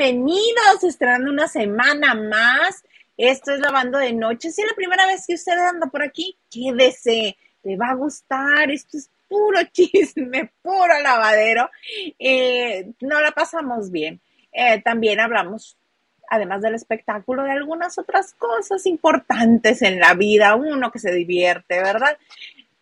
Bienvenidos, estrenando una semana más. Esto es Lavando de Noche. Si es la primera vez que usted anda por aquí, quédese, le va a gustar. Esto es puro chisme, puro lavadero. Eh, no la pasamos bien. Eh, también hablamos, además del espectáculo, de algunas otras cosas importantes en la vida. Uno que se divierte, ¿verdad?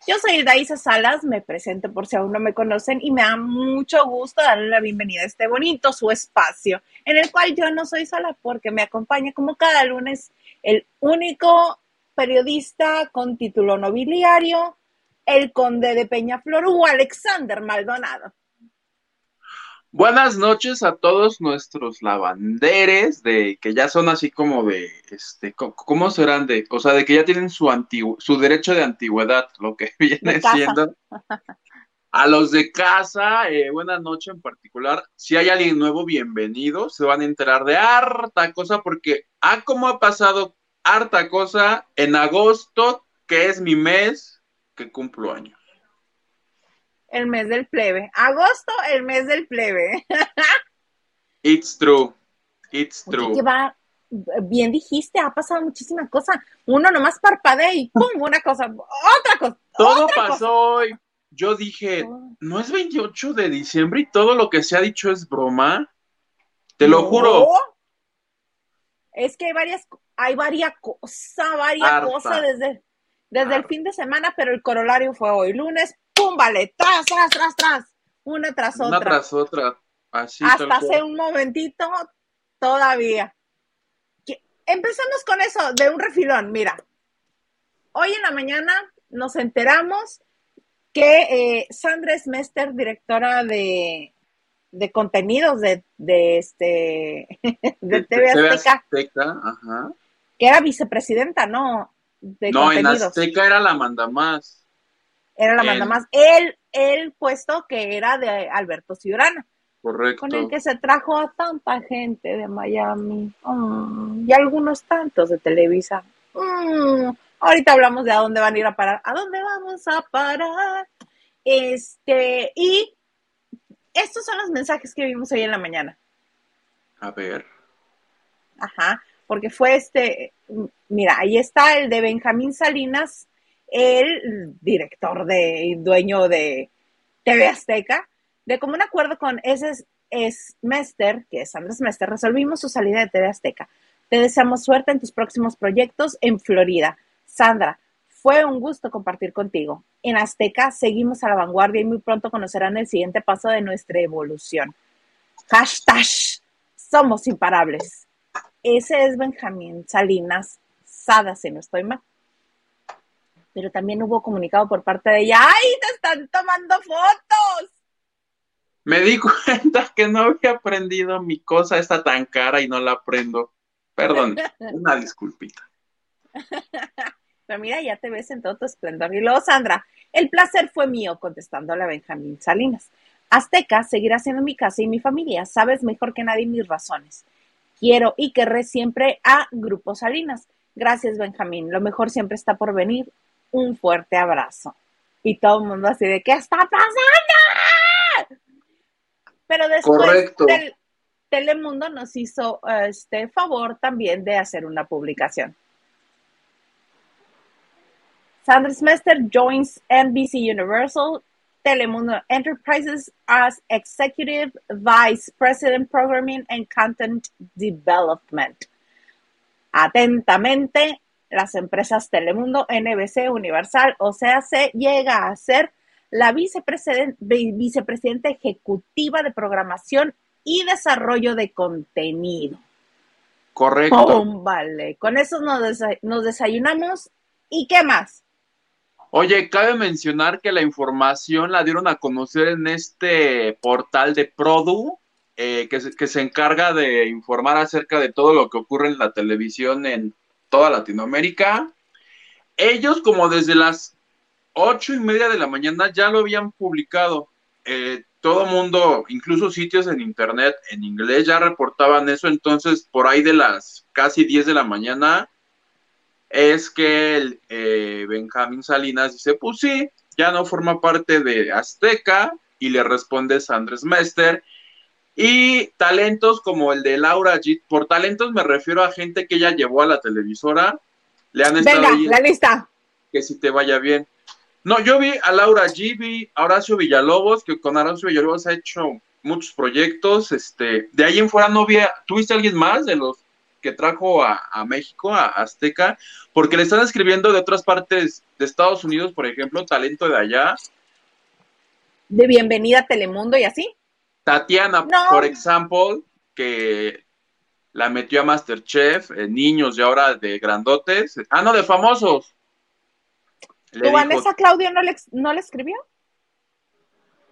Yo soy Daisa Salas, me presento por si aún no me conocen y me da mucho gusto darle la bienvenida a este bonito su espacio, en el cual yo no soy sola porque me acompaña como cada lunes el único periodista con título nobiliario, el conde de Peñaflor, o Alexander Maldonado. Buenas noches a todos nuestros lavanderes, de que ya son así como de, este, ¿cómo serán de? O sea, de que ya tienen su su derecho de antigüedad, lo que viene siendo. A los de casa, eh, buenas noches en particular. Si hay alguien nuevo, bienvenido. Se van a enterar de harta cosa porque, ah, cómo ha pasado harta cosa en agosto, que es mi mes que cumplo años el mes del plebe. Agosto, el mes del plebe. It's true. It's true. bien dijiste, ha pasado muchísima cosa. Uno nomás parpadea y ¡pum! Una cosa, otra cosa. Todo pasó hoy. Yo dije, ¿no es 28 de diciembre y todo lo que se ha dicho es broma? Te lo juro. Es que hay varias, hay varias cosas, varias cosas desde, desde el fin de semana, pero el corolario fue hoy, lunes, ¡pum! Vale, tras, tras, tras, tras, una tras otra. Una tras otra, así. Hasta hace un momentito, todavía. Empezamos con eso de un refilón, mira. Hoy en la mañana nos enteramos que eh, Sandra Smester, directora de, de contenidos de, de este de TV Azteca, que era vicepresidenta, ¿no? no, en Azteca era la manda más era la manda más. El, el puesto que era de Alberto Ciurana. Correcto. Con el que se trajo a tanta gente de Miami. Mm, y algunos tantos de Televisa. Mm, ahorita hablamos de a dónde van a ir a parar. ¿A dónde vamos a parar? Este, y estos son los mensajes que vimos hoy en la mañana. A ver. Ajá, porque fue este, mira, ahí está el de Benjamín Salinas el director de, y dueño de TV Azteca, de común acuerdo con ese Mester, que es Andrés Mester, resolvimos su salida de TV Azteca. Te deseamos suerte en tus próximos proyectos en Florida. Sandra, fue un gusto compartir contigo. En Azteca seguimos a la vanguardia y muy pronto conocerán el siguiente paso de nuestra evolución. Hashtag, somos imparables. Ese es Benjamín Salinas Sada, si no estoy mal pero también hubo comunicado por parte de ella, ¡ay, te están tomando fotos! Me di cuenta que no había aprendido mi cosa está tan cara y no la aprendo. Perdón, una disculpita. Pero mira, ya te ves en todo tu esplendor. Y luego, Sandra, el placer fue mío, contestándole a Benjamín Salinas. Azteca seguirá siendo mi casa y mi familia. Sabes mejor que nadie mis razones. Quiero y querré siempre a Grupo Salinas. Gracias, Benjamín. Lo mejor siempre está por venir un fuerte abrazo. Y todo el mundo así de, ¿qué está pasando? Pero después Telemundo nos hizo este favor también de hacer una publicación. Sandra Smester joins NBC Universal Telemundo Enterprises as Executive Vice President Programming and Content Development. Atentamente, las empresas Telemundo, NBC, Universal, o sea, se llega a ser la vicepresidenta ejecutiva de programación y desarrollo de contenido. Correcto. vale, con eso nos, desayunamos. ¿Y qué más? Oye, cabe mencionar que la información la dieron a conocer en este portal de Produ, eh, que, se encarga de informar acerca de todo lo que ocurre en la televisión en toda Latinoamérica. Ellos como desde las ocho y media de la mañana ya lo habían publicado. Eh, todo mundo, incluso sitios en internet en inglés ya reportaban eso, entonces por ahí de las casi 10 de la mañana es que el, eh, Benjamín Salinas dice, pues sí, ya no forma parte de Azteca y le responde Sandres Mester Y talentos como el de Laura G. Por talentos me refiero a gente que ella llevó a la televisora. Le han estado Venga, la lista. que si te vaya bien. No, yo vi a Laura G, vi a Horacio Villalobos, que con Horacio Villalobos ha hecho muchos proyectos. Este, de ahí en fuera no vi, a- ¿tuviste alguien más de los que trajo a, a México, a Azteca? Porque le están escribiendo de otras partes de Estados Unidos, por ejemplo, talento de allá. De bienvenida a Telemundo y así. Tatiana, No. por ejemplo, que la metió a Masterchef, en niños y ahora de grandotes. Ah, no, de famosos. Le ¿Tu dijo, Vanessa Claudio no le, no le escribió?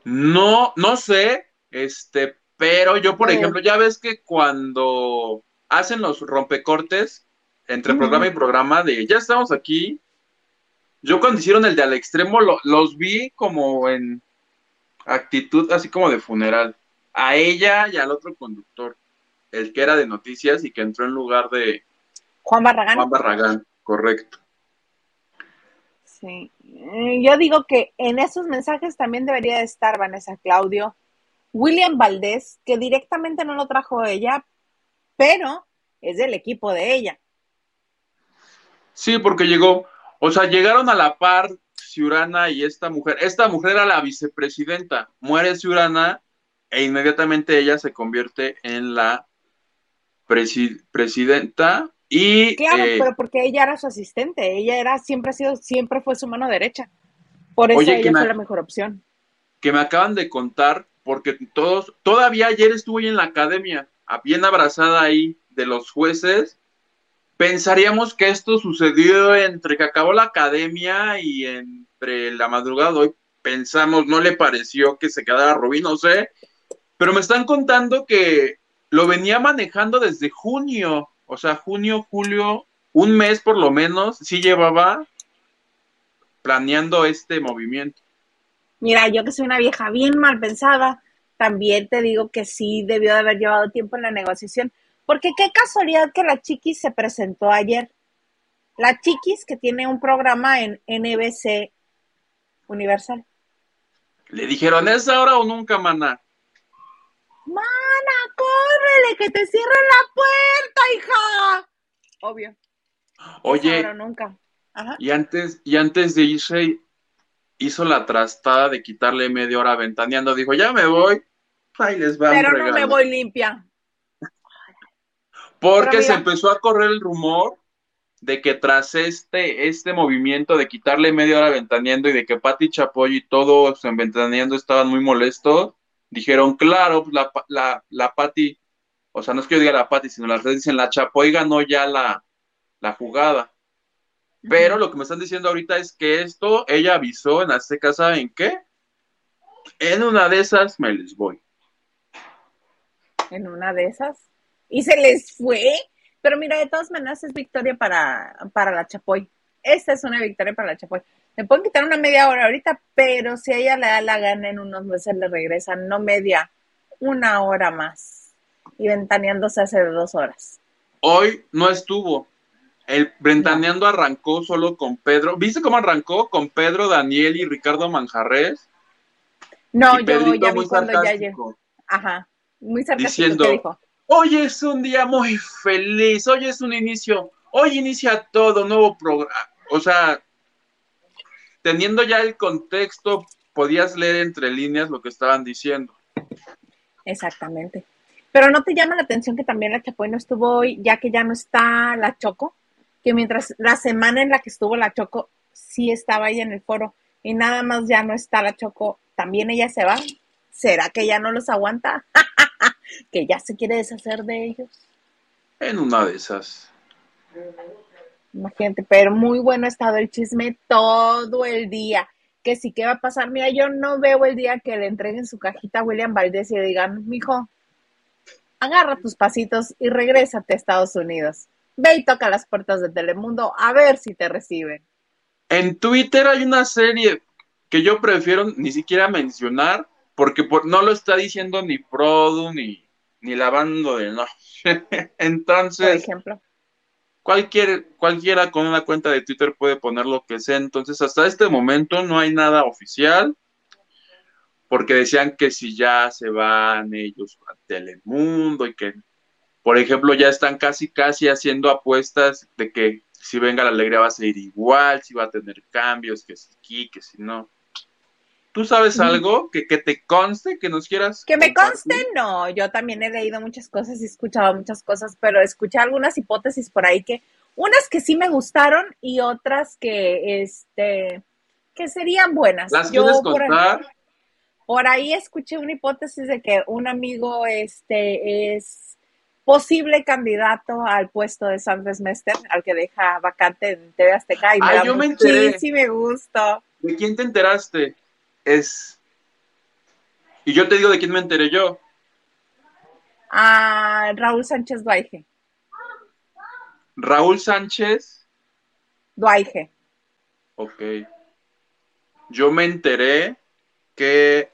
no, no sé, este, pero yo, por Eh. ejemplo, ya ves que cuando hacen los rompecortes entre programa y programa de ya estamos aquí, yo cuando hicieron el de al extremo lo- los vi como en actitud así como de funeral. A ella y al otro conductor, el que era de noticias y que entró en lugar de Juan Barragán. Juan Barragán, correcto. Sí. Eh, Yo digo que en esos mensajes también debería de estar Vanessa Claudio, William Valdés, que directamente no lo trajo ella, pero es del equipo de ella. Sí, porque llegó, o sea, llegaron a la par Ciurana y esta mujer. Esta mujer era la vicepresidenta. Muere Ciurana e inmediatamente ella se convierte en la presi- presidenta y Claro, eh, pero porque ella era su asistente, ella era, siempre ha sido, siempre fue su mano derecha. Por eso Oye, ella me- fue la mejor opción. que me acaban de contar, porque todos, todavía ayer estuve en la academia, bien abrazada ahí de los jueces. Pensaríamos que esto sucedió entre que acabó la academia y entre la madrugada hoy. Pensamos, no le pareció que se quedara Rubí, no sé. Pero me están contando que lo venía manejando desde junio, o sea, junio, julio, un mes por lo menos, sí llevaba planeando este movimiento. Mira, yo que soy una vieja bien mal pensada, también te digo que sí debió de haber llevado tiempo en la negociación, porque qué casualidad que la Chiquis se presentó ayer. La Chiquis que tiene un programa en NBC Universal. Le dijeron, ¿es ahora o nunca, mana? Mana, córrele, que te cierren la puerta, hija. Obvio. Oye, Ahora o nunca. Ajá. y antes, y antes de irse, hizo la trastada de quitarle media hora ventaneando. Dijo, ya me voy. Ahí les va Pero no me voy limpia. Porque se empezó a correr el rumor de que tras este, este movimiento de quitarle media hora ventaneando y de que Pati Chapoy y todos en ventaneando estaban muy molestos, dijeron, claro, pues la, la, la Pati, o sea, no es que yo diga la Pati, sino las redes dicen, la Chapoy ganó ya la, la jugada. Pero lo que me están diciendo ahorita es que esto, ella avisó en Azteca, ¿saben qué? En una de esas me les voy. En una de esas y se les fue. Pero mira, de todas maneras es victoria para, para la Chapoy. Esta es una victoria para la Chapoy. Me pueden quitar una media hora ahorita, pero si a ella le da la gana en unos meses le regresan, no media, una hora más. Y ventaneándose hace dos horas. Hoy no estuvo. El Ventaneando arrancó solo con Pedro. ¿Viste cómo arrancó? Con Pedro, Daniel y Ricardo Manjarres. No, y yo Pedrito ya vi cuando ya llegó. Ajá, muy. Diciendo- ¿Qué dijo? Hoy es un día muy feliz. Hoy es un inicio. Hoy inicia todo, nuevo programa. O sea, teniendo ya el contexto, podías leer entre líneas lo que estaban diciendo. Exactamente. Pero no te llama la atención que también la Chapoy no estuvo hoy, ya que ya no está la Choco, que mientras la semana en la que estuvo la Choco, sí estaba ella en el foro, y nada más ya no está la Choco, también ella se va. ¿Será que ya no los aguanta? que ya se quiere deshacer de ellos. En una de esas. Imagínate, pero muy bueno ha estado el chisme todo el día. Que sí, ¿qué va a pasar? Mira, yo no veo el día que le entreguen su cajita a William Valdés y le digan, mijo, agarra tus pasitos y regrésate a Estados Unidos. Ve y toca las puertas de Telemundo a ver si te reciben. En Twitter hay una serie que yo prefiero ni siquiera mencionar porque por- no lo está diciendo ni Produ ni, ni la banda de no. Por Entonces, ejemplo. cualquier, cualquiera con una cuenta de Twitter puede poner lo que sea. Entonces, hasta este momento no hay nada oficial. porque decían que si ya se van ellos a Telemundo y que, por ejemplo, ya están casi, casi haciendo apuestas de que si venga la alegría va a ser igual, si va a tener cambios, que si aquí, que si no. ¿Tú sabes algo que, que te conste, que nos quieras? Que me conste, no. Yo también he leído muchas cosas y he escuchado muchas cosas, pero escuché algunas hipótesis por ahí que, unas que sí me gustaron y otras que, este, que serían buenas. ¿Las quieres contar? Por ahí, escuché una hipótesis de que un amigo, este, es posible candidato al puesto de Sandres Mester, al que deja vacante en TV Azteca. Y me Ay, yo me enteré. Sí, me gusta. ¿De quién te enteraste? Es... Y yo te digo de quién me enteré yo. A Raúl Sánchez Duaige. Raúl Sánchez. Duaige. Ok. Yo me enteré que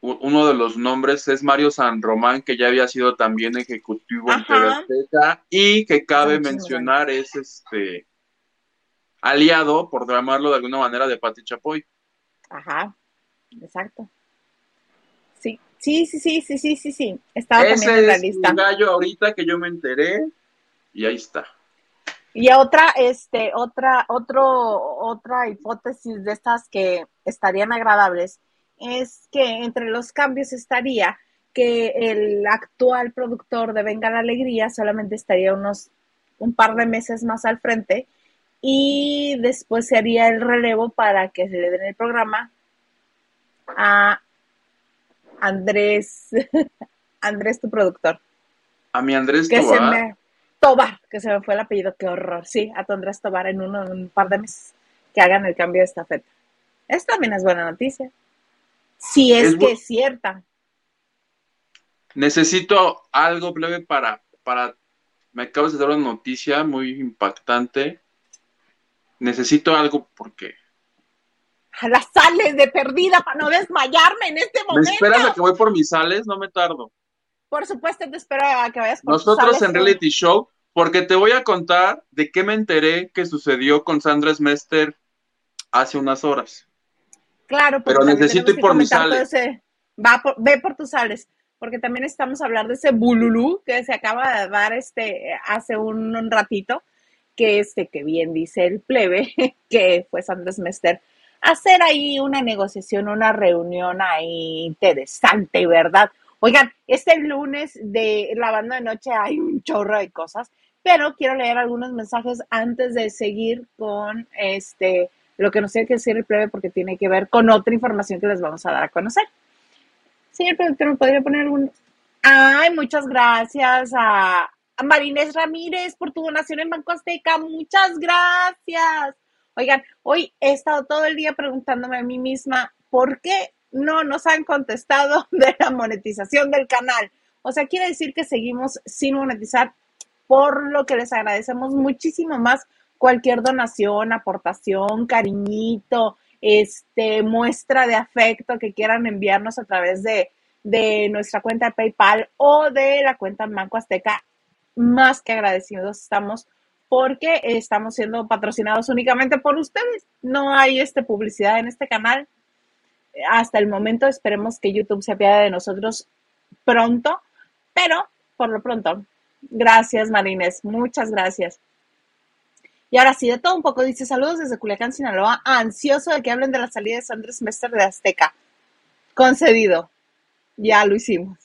uno de los nombres es Mario San Román, que ya había sido también ejecutivo en TV y que cabe mencionar es este aliado, por llamarlo de alguna manera, de Pati Chapoy. Ajá, exacto. Sí, sí, sí, sí, sí, sí, sí, sí. Estaba Ese también en la es lista. un gallo ahorita que yo me enteré y ahí está. Y otra, este, otra, otro, otra hipótesis de estas que estarían agradables es que entre los cambios estaría que el actual productor de Venga la Alegría solamente estaría unos un par de meses más al frente y después se haría el relevo para que se le den el programa a Andrés, Andrés, tu productor. A mi Andrés que Tobar. Se me, Tobar, que se me fue el apellido, qué horror. Sí, a tu Andrés Tobar en, uno, en un par de meses que hagan el cambio de estafeta. Esto también es buena noticia. Si es, Es que es cierta. Necesito algo breve para, para, me acabas de dar una noticia muy impactante. Necesito algo porque A las sales de perdida para no desmayarme en este me momento. esperas a que voy por mis sales, no me tardo. Por supuesto, te espero a que vayas por Nosotros sales, en reality show, porque te voy a contar de qué me enteré que sucedió con Sandra Smester hace unas horas. Claro, Pero necesito ir por mis sales. ese- va por- ve por tus sales, porque también estamos a hablar de ese bululú que se acaba de dar este hace un, un ratito, que este, que bien dice el plebe, que fue Sandra Mester, hacer ahí una negociación, una reunión ahí interesante, ¿verdad? Oigan, este lunes de la banda de noche hay un chorro de cosas, pero quiero leer algunos mensajes antes de seguir con este lo que nos tiene que decir el plebe porque tiene que ver con otra información que les vamos a dar a conocer. Señor productor, ¿me podría poner algún...? Ay, muchas gracias a, a Marinés Ramírez por tu donación en Banco Azteca. Muchas gracias. Oigan, hoy he estado todo el día preguntándome a mí misma por qué no nos han contestado de la monetización del canal. O sea, quiere decir que seguimos sin monetizar, por lo que les agradecemos muchísimo más cualquier donación, aportación, cariñito, este, muestra de afecto que quieran enviarnos a través de, de nuestra cuenta de PayPal o de la cuenta Banco Azteca. Más que agradecidos estamos porque estamos siendo patrocinados únicamente por ustedes. No hay este, publicidad en este canal. Hasta el momento esperemos que YouTube se apiade de nosotros pronto, pero por lo pronto, gracias Marines, muchas gracias. Y ahora sí, de todo un poco, dice saludos desde Culiacán, Sinaloa, ansioso de que hablen de la salida de Sandra Semester de Azteca. Concedido, ya lo hicimos.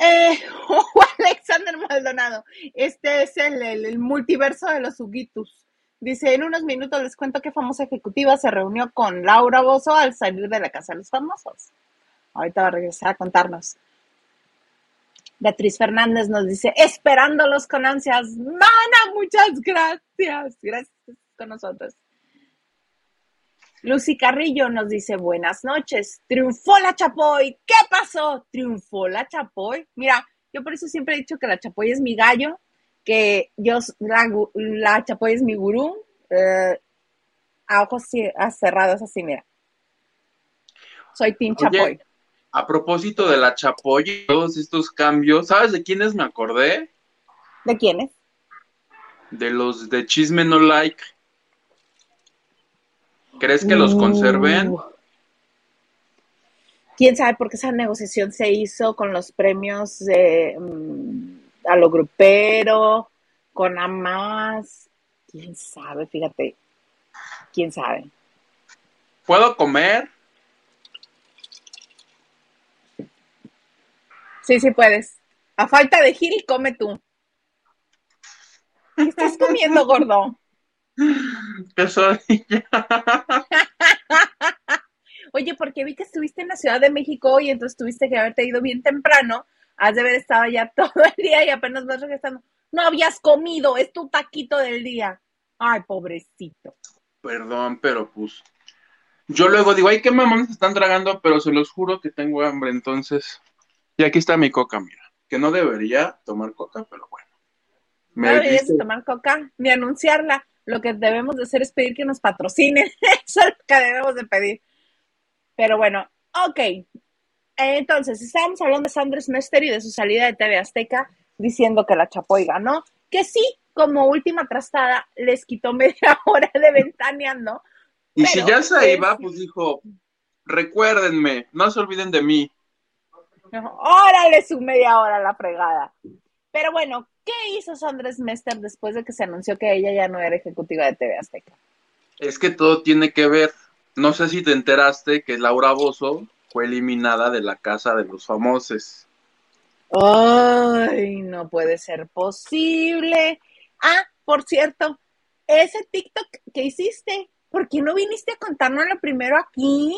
Eh, Alexander Maldonado, este es el, multiverso de los Huguitus. Dice, en unos minutos les cuento qué famosa ejecutiva se reunió con Laura Bozo al salir de la Casa de los Famosos. Ahorita va a regresar a contarnos. Beatriz Fernández nos dice, esperándolos con ansias. Mana, muchas gracias. Gracias con nosotros. Lucy Carrillo nos dice, buenas noches. Triunfó la Chapoy. ¿Qué pasó? Triunfó la Chapoy. Mira, yo por eso siempre he dicho que la Chapoy es mi gallo, que yo, la, la Chapoy es mi gurú. eh, a ojos cerrados así, mira. Soy Team Oye, Chapoy. A propósito de la Chapoy y todos estos cambios, ¿sabes de quiénes me acordé? ¿De quién es? De los de Chisme No Like. ¿Crees que los Uh, conserven? Quién sabe por qué esa negociación se hizo con los premios de, mm, a lo grupero, con Amas, quién sabe, fíjate, quién sabe. ¿Puedo comer? Sí, sí puedes. A falta de Gil, come tú. ¿Qué estás comiendo, gordo? Quesadilla. Oye, porque vi que estuviste en la Ciudad de México y entonces tuviste que haberte ido bien temprano. Has de haber estado ya todo el día y apenas vas regresando. No habías comido, es tu taquito del día. Ay, pobrecito. Perdón, pero pues. Yo luego digo, ay, qué mamones están tragando, pero se los juro que tengo hambre, entonces. Y aquí está mi coca, mira. Que no debería tomar coca, pero bueno. no deberías tomar coca ni anunciarla. Lo que debemos de hacer es pedir que nos patrocinen. Eso es lo que debemos de pedir. Pero bueno, ok. Entonces, estábamos hablando de Sanders Mester y de su salida de TV Azteca, diciendo que la Chapoy ganó, que sí, como última trastada, les quitó media hora de ventaneando. Y si ya se iba, pues dijo, recuérdenme, no se olviden de mí. Órale su media hora la fregada. Pero bueno, ¿qué hizo Sanders Mester después de que se anunció que ella ya no era ejecutiva de TV Azteca? Es que todo tiene que ver. No sé si te enteraste que Laura Bozo fue eliminada de la casa de los famosos. Ay, no puede ser posible. Ah, por cierto, ese TikTok que hiciste, ¿por qué no viniste a contárnoslo primero aquí?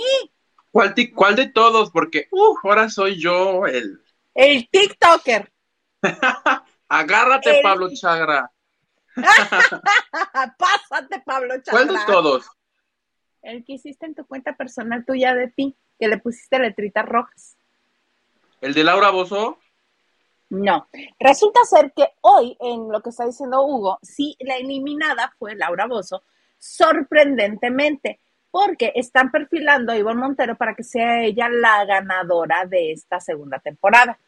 ¿Cuál, cuál de todos? Porque, uh, ahora soy yo el... El TikToker. Agárrate, Pablo Chagra. Pásate, Pablo Chagra. ¿Cuál de todos? El que hiciste en tu cuenta personal tuya de ti, que le pusiste letritas rojas. ¿El de Laura Bozo? No. Resulta ser que hoy, en lo que está diciendo Hugo, sí, la eliminada fue Laura Bozo, sorprendentemente, porque están perfilando a Ivonne Montero para que sea ella la ganadora de esta segunda temporada.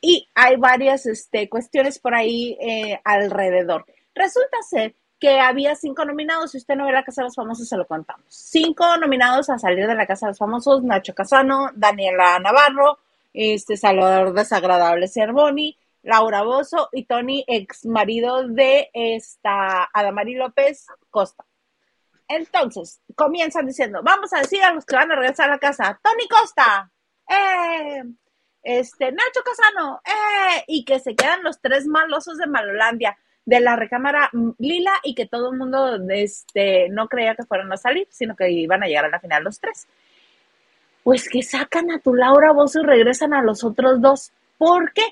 Y hay varias este, cuestiones por ahí eh, alrededor. Resulta ser que había cinco nominados. Si usted no ve la Casa de los Famosos, se lo contamos. Cinco nominados a salir de la Casa de los Famosos: Nacho Casano, Daniela Navarro, este Salvador Desagradable Cervoni, Laura Bozo y Tony, ex marido de esta Adamari López Costa. Entonces, comienzan diciendo, vamos a decir a los que van a regresar a la casa, Tony Costa, eh, este, Nacho Casano, eh, y que se quedan los tres malosos de Malolandia de la recámara lila y que todo el mundo este, no creía que fueran a salir, sino que iban a llegar a la final los tres. Pues que sacan a tu Laura Bozo y regresan a los otros dos. ¿Por qué?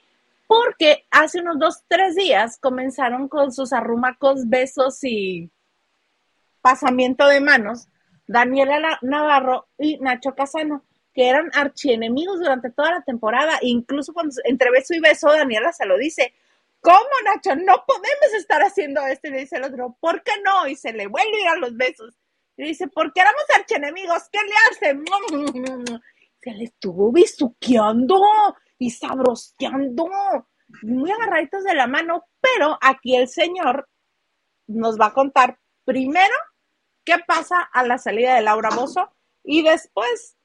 Porque hace unos dos, tres días comenzaron con sus arrumacos, besos y pasamiento de manos Daniela Navarro y Nacho Casano, que eran archienemigos durante toda la temporada. Incluso cuando entre beso y beso, Daniela se lo dice, ¿cómo, Nacho? No podemos estar haciendo esto. Y le dice el otro, ¿por qué no? Y se le vuelve a ir a los besos. Y dice, ¿por qué éramos archenemigos? ¿Qué le hacen? Se le estuvo bisuqueando y sabroseando, muy agarraditos de la mano, pero aquí el señor nos va a contar primero qué pasa a la salida de Laura Bozo y después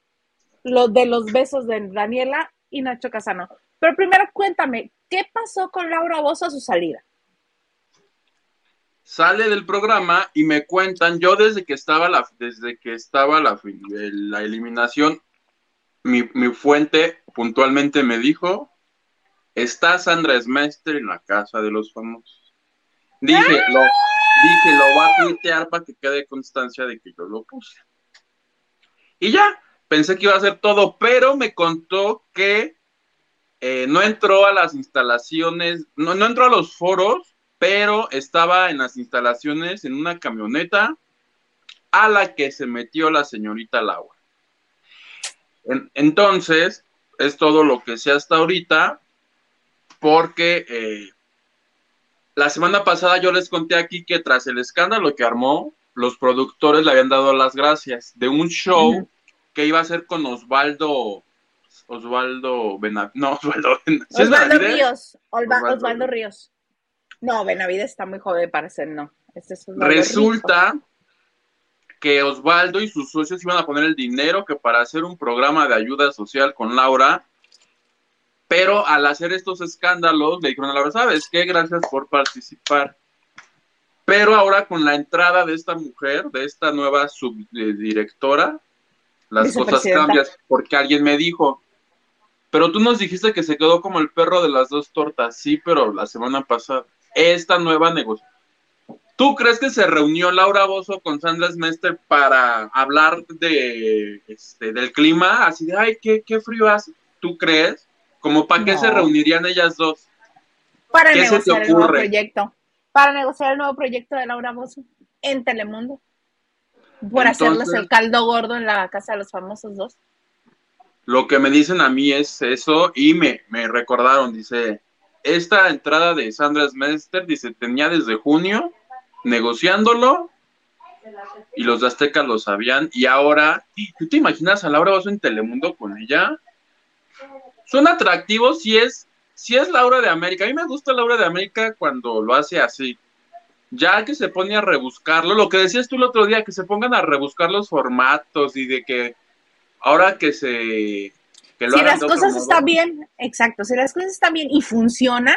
lo de los besos de Daniela y Nacho Casano. Pero primero cuéntame, ¿qué pasó con Laura Bozo a su salida? Sale del programa y me cuentan, yo desde que estaba la, desde que estaba la, la eliminación, mi, fuente puntualmente me dijo, está Sandra Smester en la casa de los famosos. Dije, lo, dije, lo va a tuitear para que quede constancia de que yo lo puse. Y ya, pensé que iba a ser todo, pero me contó que eh, no entró a las instalaciones, no, no entró a los foros, pero estaba en las instalaciones en una camioneta a la que se metió la señorita Laura. entonces, es todo lo que sé hasta ahorita, porque eh, la semana pasada yo les conté aquí que tras el escándalo que armó, los productores le habían dado las gracias de un show que iba a ser con Osvaldo Osvaldo Benavides. No, Osvaldo Osvaldo Ríos. Osvaldo, Ríos. No, Benavides está muy joven para ser, no. Este Resulta que Osvaldo y sus socios iban a poner el dinero que para hacer un programa de ayuda social con Laura, pero al hacer estos escándalos le dijeron a Laura, ¿sabes qué? Gracias por participar. Pero ahora con la entrada de esta mujer, de esta nueva subdirectora, las cosas cambian porque alguien me dijo, pero tú nos dijiste que se quedó como el perro de las dos tortas, sí, pero la semana pasada, esta nueva negociación ¿Tú crees que se reunió Laura Bozo con Sandra Smester para hablar de, este, del clima? Así de, ay, qué, qué frío hace. ¿Tú crees? ¿Como para qué se reunirían ellas dos? Para negociar el nuevo proyecto. Para negociar el nuevo proyecto de Laura Bozo en Telemundo. Por hacerles el caldo gordo en la casa de los famosos dos. Lo que me dicen a mí es eso y me, me recordaron, dice, esta entrada de Sandra Smester, dice, tenía desde junio negociándolo y los de Azteca lo sabían y ahora, ¿tú te imaginas a Laura Bozo en Telemundo con ella? Son atractivos si es, si es Laura de América. A mí me gusta Laura de América cuando lo hace así. Ya que se pone a rebuscarlo, lo que decías tú el otro día, que se pongan a rebuscar los formatos y de que ahora que se... si las cosas están bien, exacto, si las cosas están bien y funcionan,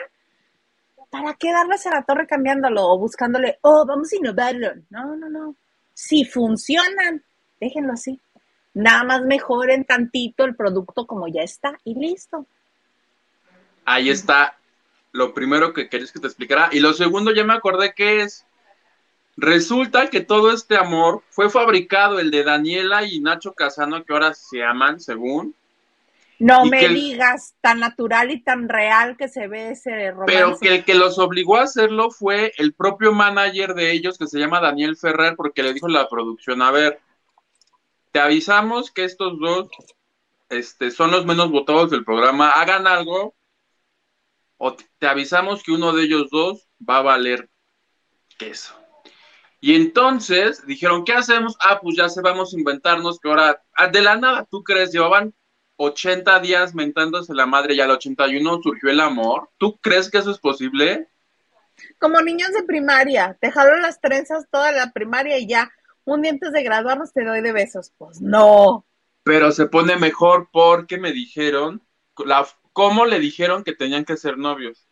¿para qué darles a la torre cambiándolo o buscándole, oh, vamos a innovarlo? No, no, no. Si funcionan, déjenlo así. Nada más mejoren tantito el producto como ya está y listo. Ahí está lo primero que querías que te explicara. Y lo segundo, ya me acordé que es. Resulta que todo este amor fue fabricado, el de Daniela y Nacho Casano, que ahora se aman, según, no me digas, tan natural y tan real que se ve ese romance. Pero que el que los obligó a hacerlo fue el propio manager de ellos, que se llama Daniel Ferrer, porque le dijo la producción, a ver, te avisamos que estos dos este, son los menos votados del programa, hagan algo, o te avisamos que uno de ellos dos va a valer queso. Y entonces dijeron, ¿qué hacemos? Ah, pues ya se vamos a inventarnos que ahora, ah, de la nada, ¿tú crees? Llevaban 80 días mentándose la madre y al 81 surgió el amor. ¿Tú crees que eso es posible? Como niños de primaria, te jalo las trenzas toda la primaria y ya, un día antes de graduarnos te doy de besos. Pues no. Pero se pone mejor porque me dijeron, la, ¿cómo le dijeron que tenían que ser novios?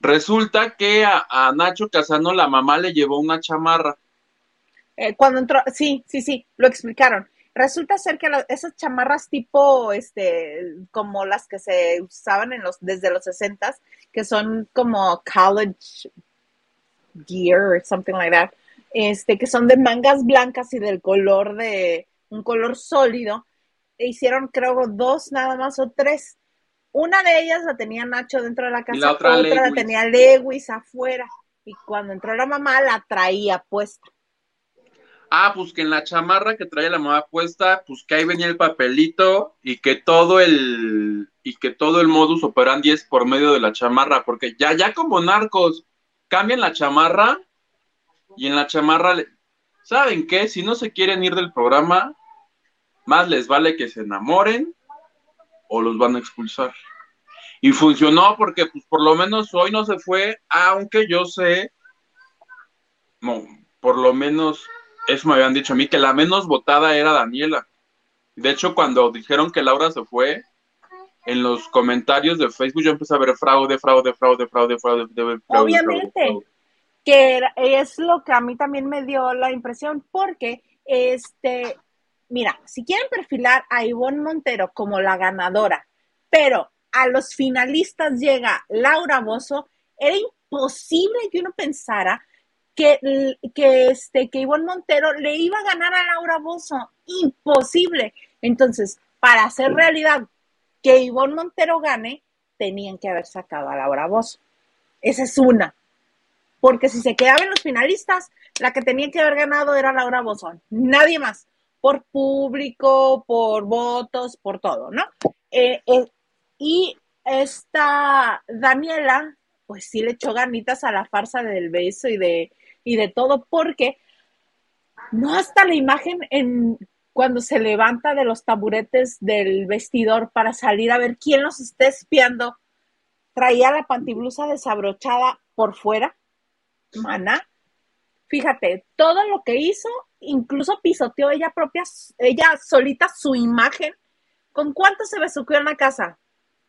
Resulta que a, Nacho Casano la mamá le llevó una chamarra. Eh, cuando entró, sí, sí, sí, lo explicaron. Resulta ser que esas chamarras tipo, este, como las que se usaban en los, desde los 60 que son como college gear or something like that, este, que son de mangas blancas y del color de, un color sólido, e hicieron creo dos nada más o tres. Una de ellas la tenía Nacho dentro de la casa, la otra, la tenía Lewis afuera. Y cuando entró la mamá la traía puesta. Ah, pues que en la chamarra que trae la mamá puesta, pues que ahí venía el papelito y que todo el y que todo el modus operandi es por medio de la chamarra, porque ya ya como narcos cambian la chamarra y en la chamarra ¿saben qué? Si no se quieren ir del programa, más les vale que se enamoren o los van a expulsar. Y funcionó porque pues por lo menos hoy no se fue, aunque yo sé no, por lo menos eso me habían dicho a mí, que la menos votada era Daniela. De hecho, cuando dijeron que Laura se fue, en los comentarios de Facebook yo empecé a ver fraude, fraude, fraude, fraude, fraude. fraude Obviamente, que es lo que a mí también me dio la impresión, porque, este, mira, si quieren perfilar a Ivonne Montero como la ganadora, pero a los finalistas llega Laura Bozo, era imposible que uno pensara que, que, este, que Ivonne Montero le iba a ganar a Laura Bozo. Imposible. Entonces, para hacer realidad que Ivonne Montero gane, tenían que haber sacado a Laura Bozo. Esa es una. Porque si se quedaban los finalistas, la que tenía que haber ganado era Laura Bozo. Nadie más. Por público, por votos, por todo, ¿no? Eh, eh, y esta Daniela, pues sí le echó ganitas a la farsa del beso y de y de todo, porque no hasta la imagen en cuando se levanta de los taburetes del vestidor para salir a ver quién los está espiando, traía la pantiblusa desabrochada por fuera, mana. Fíjate, todo lo que hizo incluso pisoteó ella propia, ella solita su imagen. ¿Con cuánto se besuqueó en la casa?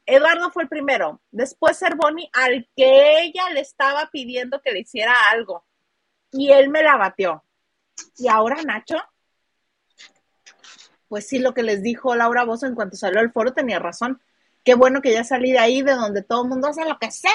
Eduardo fue el primero, después Cervoni, al que ella le estaba pidiendo que le hiciera algo. Y él me la batió. Y ahora Nacho, pues sí, lo que les dijo Laura Bozo en cuanto salió al foro tenía razón. Qué bueno que ya salí de ahí, de donde todo el mundo hace lo que sea,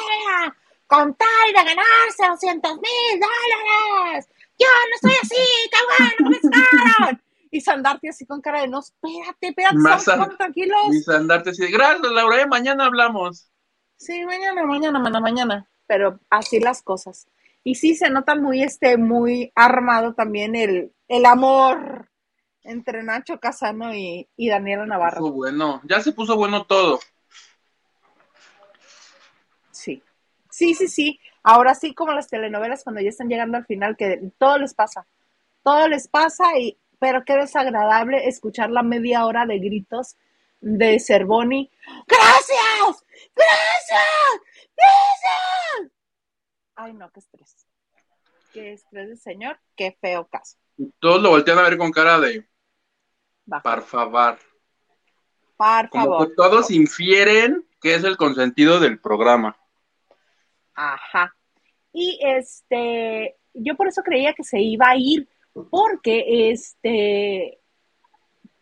con tal de ganarse 200 mil dólares. Yo no estoy así, qué bueno me sacaron. Y Sandarte así con cara de no, espérate, espérate, Más estamos tranquilos. Y Sandarte así, gracias Laura, eh, mañana hablamos. Sí, mañana, mañana, mañana, mañana. Pero así las cosas. Y sí se nota muy, este, muy armado también el, el amor entre Nacho Casano y, y Daniela Navarro. Puso bueno, ya se puso bueno todo. Sí. Sí, sí, sí. Ahora sí, como las telenovelas cuando ya están llegando al final, que todo les pasa. Todo les pasa, y, pero qué desagradable escuchar la media hora de gritos de Cervoni. ¡Gracias! ¡Gracias! ¡Gracias! Ay, no, qué estrés. Qué estrés de señor, qué feo caso. Todos lo voltean a ver con cara de Baja. par favor. Por Como favor. que todos infieren que es el consentido del programa. Ajá. Y este, yo por eso creía que se iba a ir, porque este,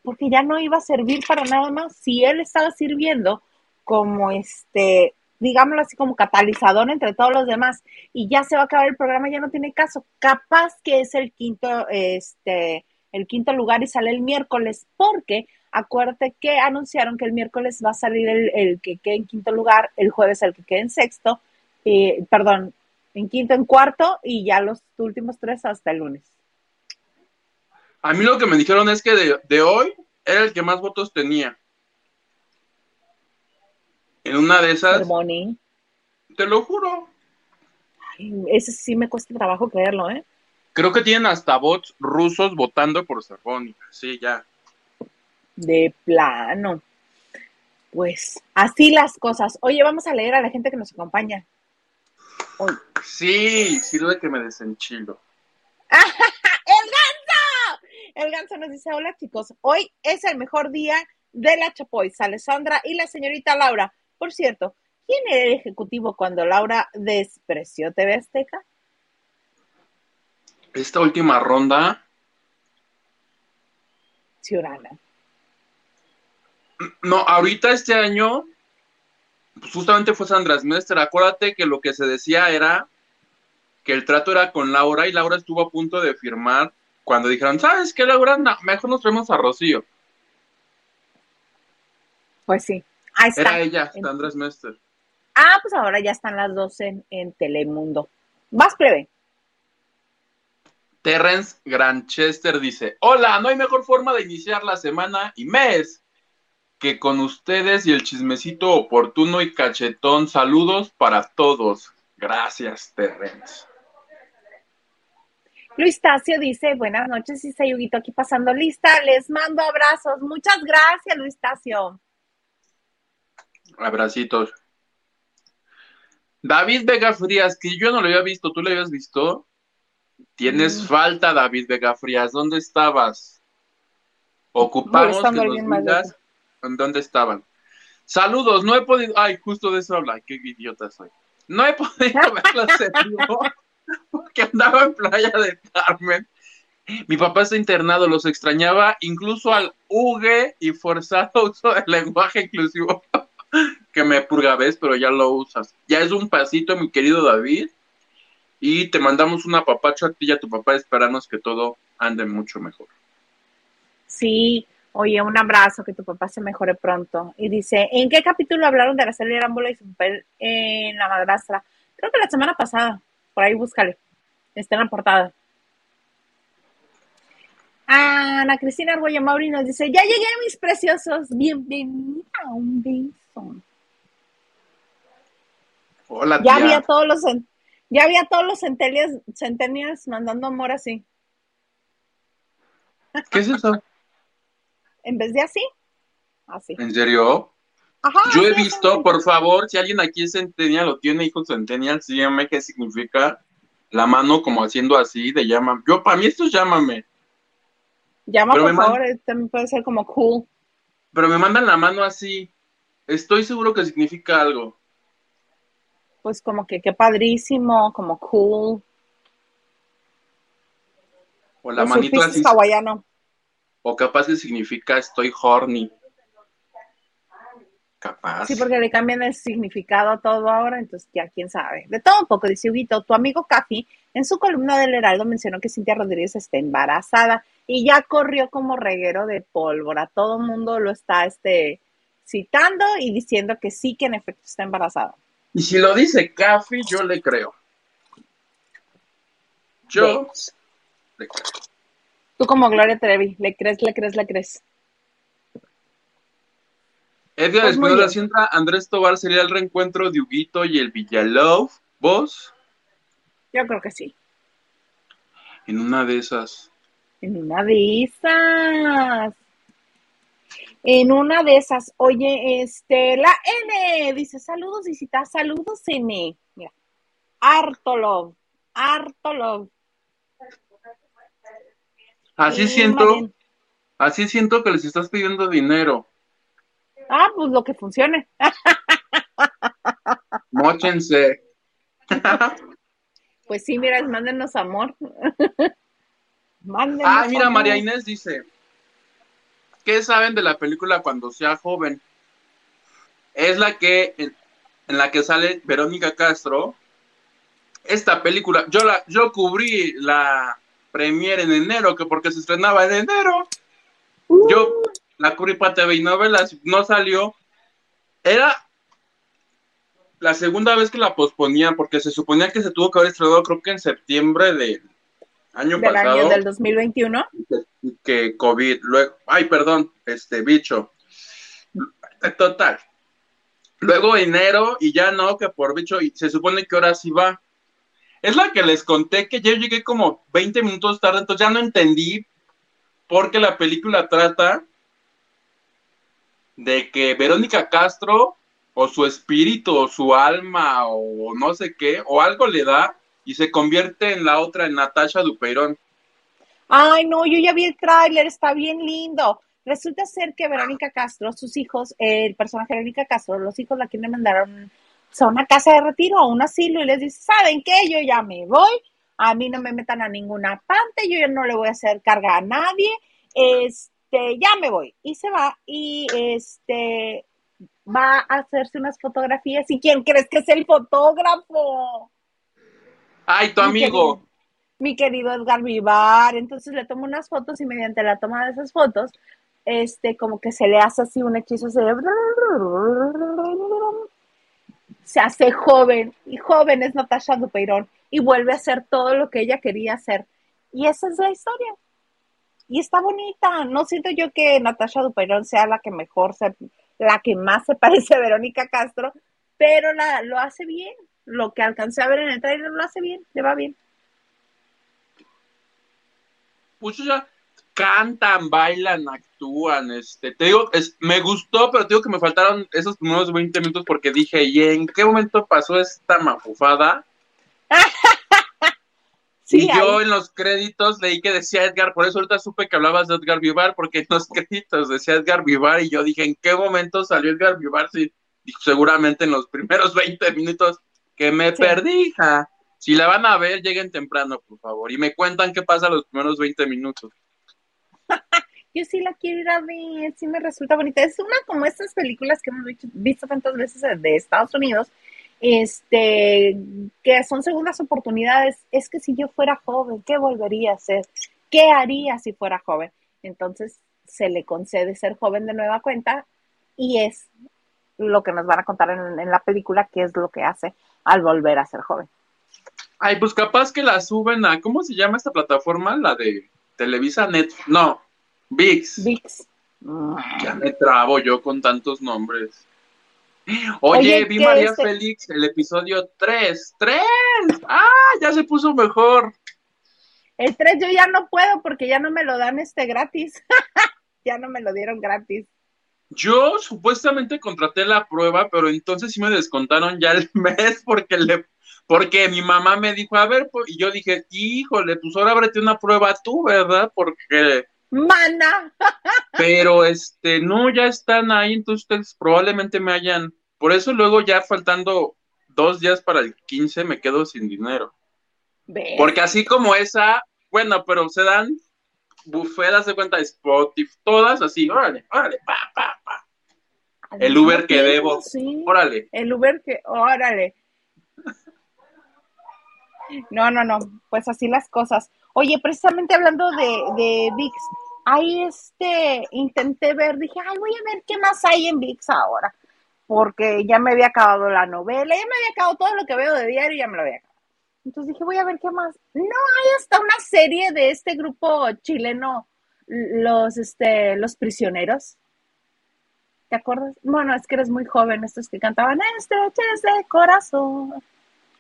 porque ya no iba a servir para nada más. Si él estaba sirviendo como este, digámoslo así, como catalizador entre todos los demás, y ya se va a acabar el programa, ya no tiene caso. Capaz que es el quinto, este, el quinto lugar y sale el miércoles, porque acuérdate que anunciaron que el miércoles va a salir el, el que quede en quinto lugar, el jueves el que quede en sexto, eh, perdón, en quinto, en cuarto, y ya los últimos tres hasta el lunes. A mí lo que me dijeron es que de, de hoy era el que más votos tenía. En una de esas, Cervoni. te lo juro, Ay, ese sí me cuesta trabajo creerlo, ¿eh? creo que tienen hasta bots rusos votando por Cervoni. Sí, ya. De plano. Pues así las cosas. Oye, vamos a leer a la gente que nos acompaña. Hoy. Sí, sirve que me desenchilo. ¡El ganso! El ganso nos dice, hola chicos, hoy es el mejor día de la Chapois, Alessandra y la señorita Laura. Por cierto, ¿quién era el ejecutivo cuando Laura despreció TV Azteca? Esta última ronda, Ciurana. no, ahorita este año, pues justamente fue Sandra Smester. Acuérdate que lo que se decía era que el trato era con Laura y Laura estuvo a punto de firmar cuando dijeron, ¿sabes qué, Laura? No, mejor nos traemos a Rocío. Pues sí, ahí está. Era ella, Sandra Smester. Ah, pues ahora ya están las dos en, en Telemundo. Más plebe. Terrence Granchester dice, hola, no hay mejor forma de iniciar la semana y mes que con ustedes y el chismecito oportuno y cachetón. Saludos para todos. Gracias, Terrence. Luis Tacio dice, buenas noches, y Sayuguito aquí pasando lista. Les mando abrazos. Muchas gracias, Luis Tacio. Abracitos. David Vega Frías, que yo no lo había visto, ¿tú lo habías visto? Tienes Mm. falta, David Vega Frías. ¿Dónde estabas? Ocupamos Molestando que nos digas en dónde estaban. Saludos, no he podido. Ay, justo de eso habla, qué idiota soy. No he podido verlos en vivo porque andaba en Playa del Carmen. Mi papá está internado, los extrañaba, incluso al hugue y forzado uso del lenguaje inclusivo que me purga, ves, pero ya lo usas. Ya es un pasito, mi querido David. Y te mandamos una papacha a ti y a tu papá. Esperamos que todo ande mucho mejor. Sí, oye, un abrazo, que tu papá se mejore pronto. Y dice, ¿en qué capítulo hablaron de Araceli Arámbula y su papel en La Madrastra? Creo que la semana pasada. Por ahí búscale. Está en la portada. Ana Cristina Argüello Mauri nos dice, ya llegué, mis preciosos. Bienvenida, un Hola, Ya había todos los ya había todos los centennials, centennials mandando amor así. ¿Qué es eso? En vez de así, así. ¿En serio? Ajá, Yo he visto, por favor, si alguien aquí es centennial o tiene hijos centennial, dígame qué significa la mano como haciendo así de llama. Yo, para mí esto es llámame. Llama, Pero por man- favor, eh, también puede ser como cool. Pero me mandan la mano así. Estoy seguro que significa algo. Pues como que qué padrísimo, como cool. O la manita surfista así. hawaiano. O capaz que significa estoy horny. Capaz. Sí, porque le cambian el significado a todo ahora, entonces ya quién sabe. De todo un poco, dice Huguito, tu amigo Cafi en su columna del Heraldo mencionó que Cintia Rodríguez está embarazada y ya corrió como reguero de pólvora. Todo el mundo lo está este, citando y diciendo que sí, que en efecto está embarazada. Y si lo dice Cafi, yo le creo. Yo le creo. Tú como Gloria Trevi, le crees, le crees, le crees. Edgar Pues Espinosa bien. si entra Andrés Tobar sería el reencuentro de Huguito y el Villalove. ¿Vos? Yo creo que sí. En una de esas. En una de esas. En una de esas. Oye, este, la N dice, saludos, visita, saludos, N. Mira, harto love, harto love. Así Sí, siento, Marian. así siento que les estás pidiendo dinero. Ah, pues lo que funcione. Móchense. Pues sí, mira, mándenos amor. mándenos Ah, mira, amor. María Inés dice, ¿qué saben de la película cuando sea joven? Es la que, en, la que sale Verónica Castro. Esta película, yo la, yo cubrí la premiere en enero, que porque se estrenaba en enero. Yo la cubrí para TV y novelas, no salió. Era la segunda vez que la posponían, porque se suponía que se tuvo que haber estrenado, creo que en septiembre del año del pasado año del 2021. que, que COVID, luego, ay, perdón, este bicho. Total. Luego enero y ya no, que por bicho, y se supone que ahora sí va. Es la que les conté que yo llegué como 20 minutos tarde, entonces ya no entendí porque la película trata de que Verónica Castro o su espíritu o su alma o no sé qué, o algo le da y se convierte en la otra, en Natasha Dupeirón. Ay, no, yo ya vi el tráiler, está bien lindo. Resulta ser que Verónica Castro, sus hijos, eh, el personaje Verónica Castro, los hijos la quieren mandar a, a casa de retiro, a un asilo, y les dice, ¿saben qué? Yo ya me voy, a mí no me metan a ninguna parte, yo ya no le voy a hacer carga a nadie, este, ya me voy. Y se va, y este, va a hacerse unas fotografías, ¿y quién crees que es el fotógrafo? Ay, tu Mi amigo. querido- mi querido Edgar Vivar. Entonces le tomo unas fotos y mediante la toma de esas fotos, este, como que se le hace así un hechizo, se, se hace joven y joven es Natasha Dupeirón y vuelve a hacer todo lo que ella quería hacer. Y esa es la historia. Y está bonita. No siento yo que Natasha Dupeirón sea la que mejor, se, la que más se parece a Verónica Castro, pero la, lo hace bien. Lo que alcancé a ver en el trailer lo hace bien, le va bien. Pues ya cantan, bailan, actúan, este, te digo, es, me gustó, pero te digo que me faltaron esos primeros 20 minutos porque dije, ¿y en qué momento pasó esta mafufada? Sí, y yo ahí. en los créditos leí que decía Edgar, por eso ahorita supe que hablabas de Edgar Vivar, porque en los créditos decía Edgar Vivar y yo dije, ¿en qué momento salió Edgar Vivar? Sí, seguramente en los primeros 20 minutos que me Sí. perdí, hija. Si la van a ver, lleguen temprano, por favor, y me cuentan qué pasa los primeros 20 minutos. Yo sí la quiero ir a ver, sí me resulta bonita. Es una como estas películas que hemos visto, tantas veces de Estados Unidos, este, que son segundas oportunidades. Es que si yo fuera joven, ¿qué volvería a hacer? ¿Qué haría si fuera joven? Entonces se le concede ser joven de nueva cuenta y es lo que nos van a contar en, en la película, qué es lo que hace al volver a ser joven. Ay, pues capaz que la suben a, ¿cómo se llama esta plataforma? La de Televisa Net, no, VIX. VIX. Ya me trabo yo con tantos nombres. Oye, Oye, vi ¿qué María este? Félix el episodio 3. ¡Tres! ¡Ah! Ya se puso mejor. El 3 yo ya no puedo porque ya no me lo dan este gratis. ya no me lo dieron gratis. Yo supuestamente contraté la prueba, pero entonces sí me descontaron ya el mes porque le porque mi mamá me dijo, a ver, pues, y yo dije, híjole, pues ahora ábrete una prueba tú, ¿verdad? Porque Mana. Pero este, no, ya están ahí, entonces ustedes probablemente me hayan. Por eso luego ya faltando dos días para el 15 me quedo sin dinero. Porque así como esa, bueno, pero se dan bufetas de cuenta de Spotify, todas así, órale, órale, pa, pa, pa. El Uber que debo, órale. El Uber que, órale. No, no, no, pues así las cosas. Oye, precisamente hablando de, de VIX, ahí este, intenté ver, dije, ay, voy a ver qué más hay en VIX ahora, porque ya me había acabado la novela, ya me había acabado todo lo que veo de diario, ya me lo había acabado. Entonces dije, voy a ver qué más. No, hay hasta una serie de este grupo chileno, los, este, los prisioneros. ¿Te acuerdas? Bueno, es que eres muy joven, estos que cantaban Estreches de corazón,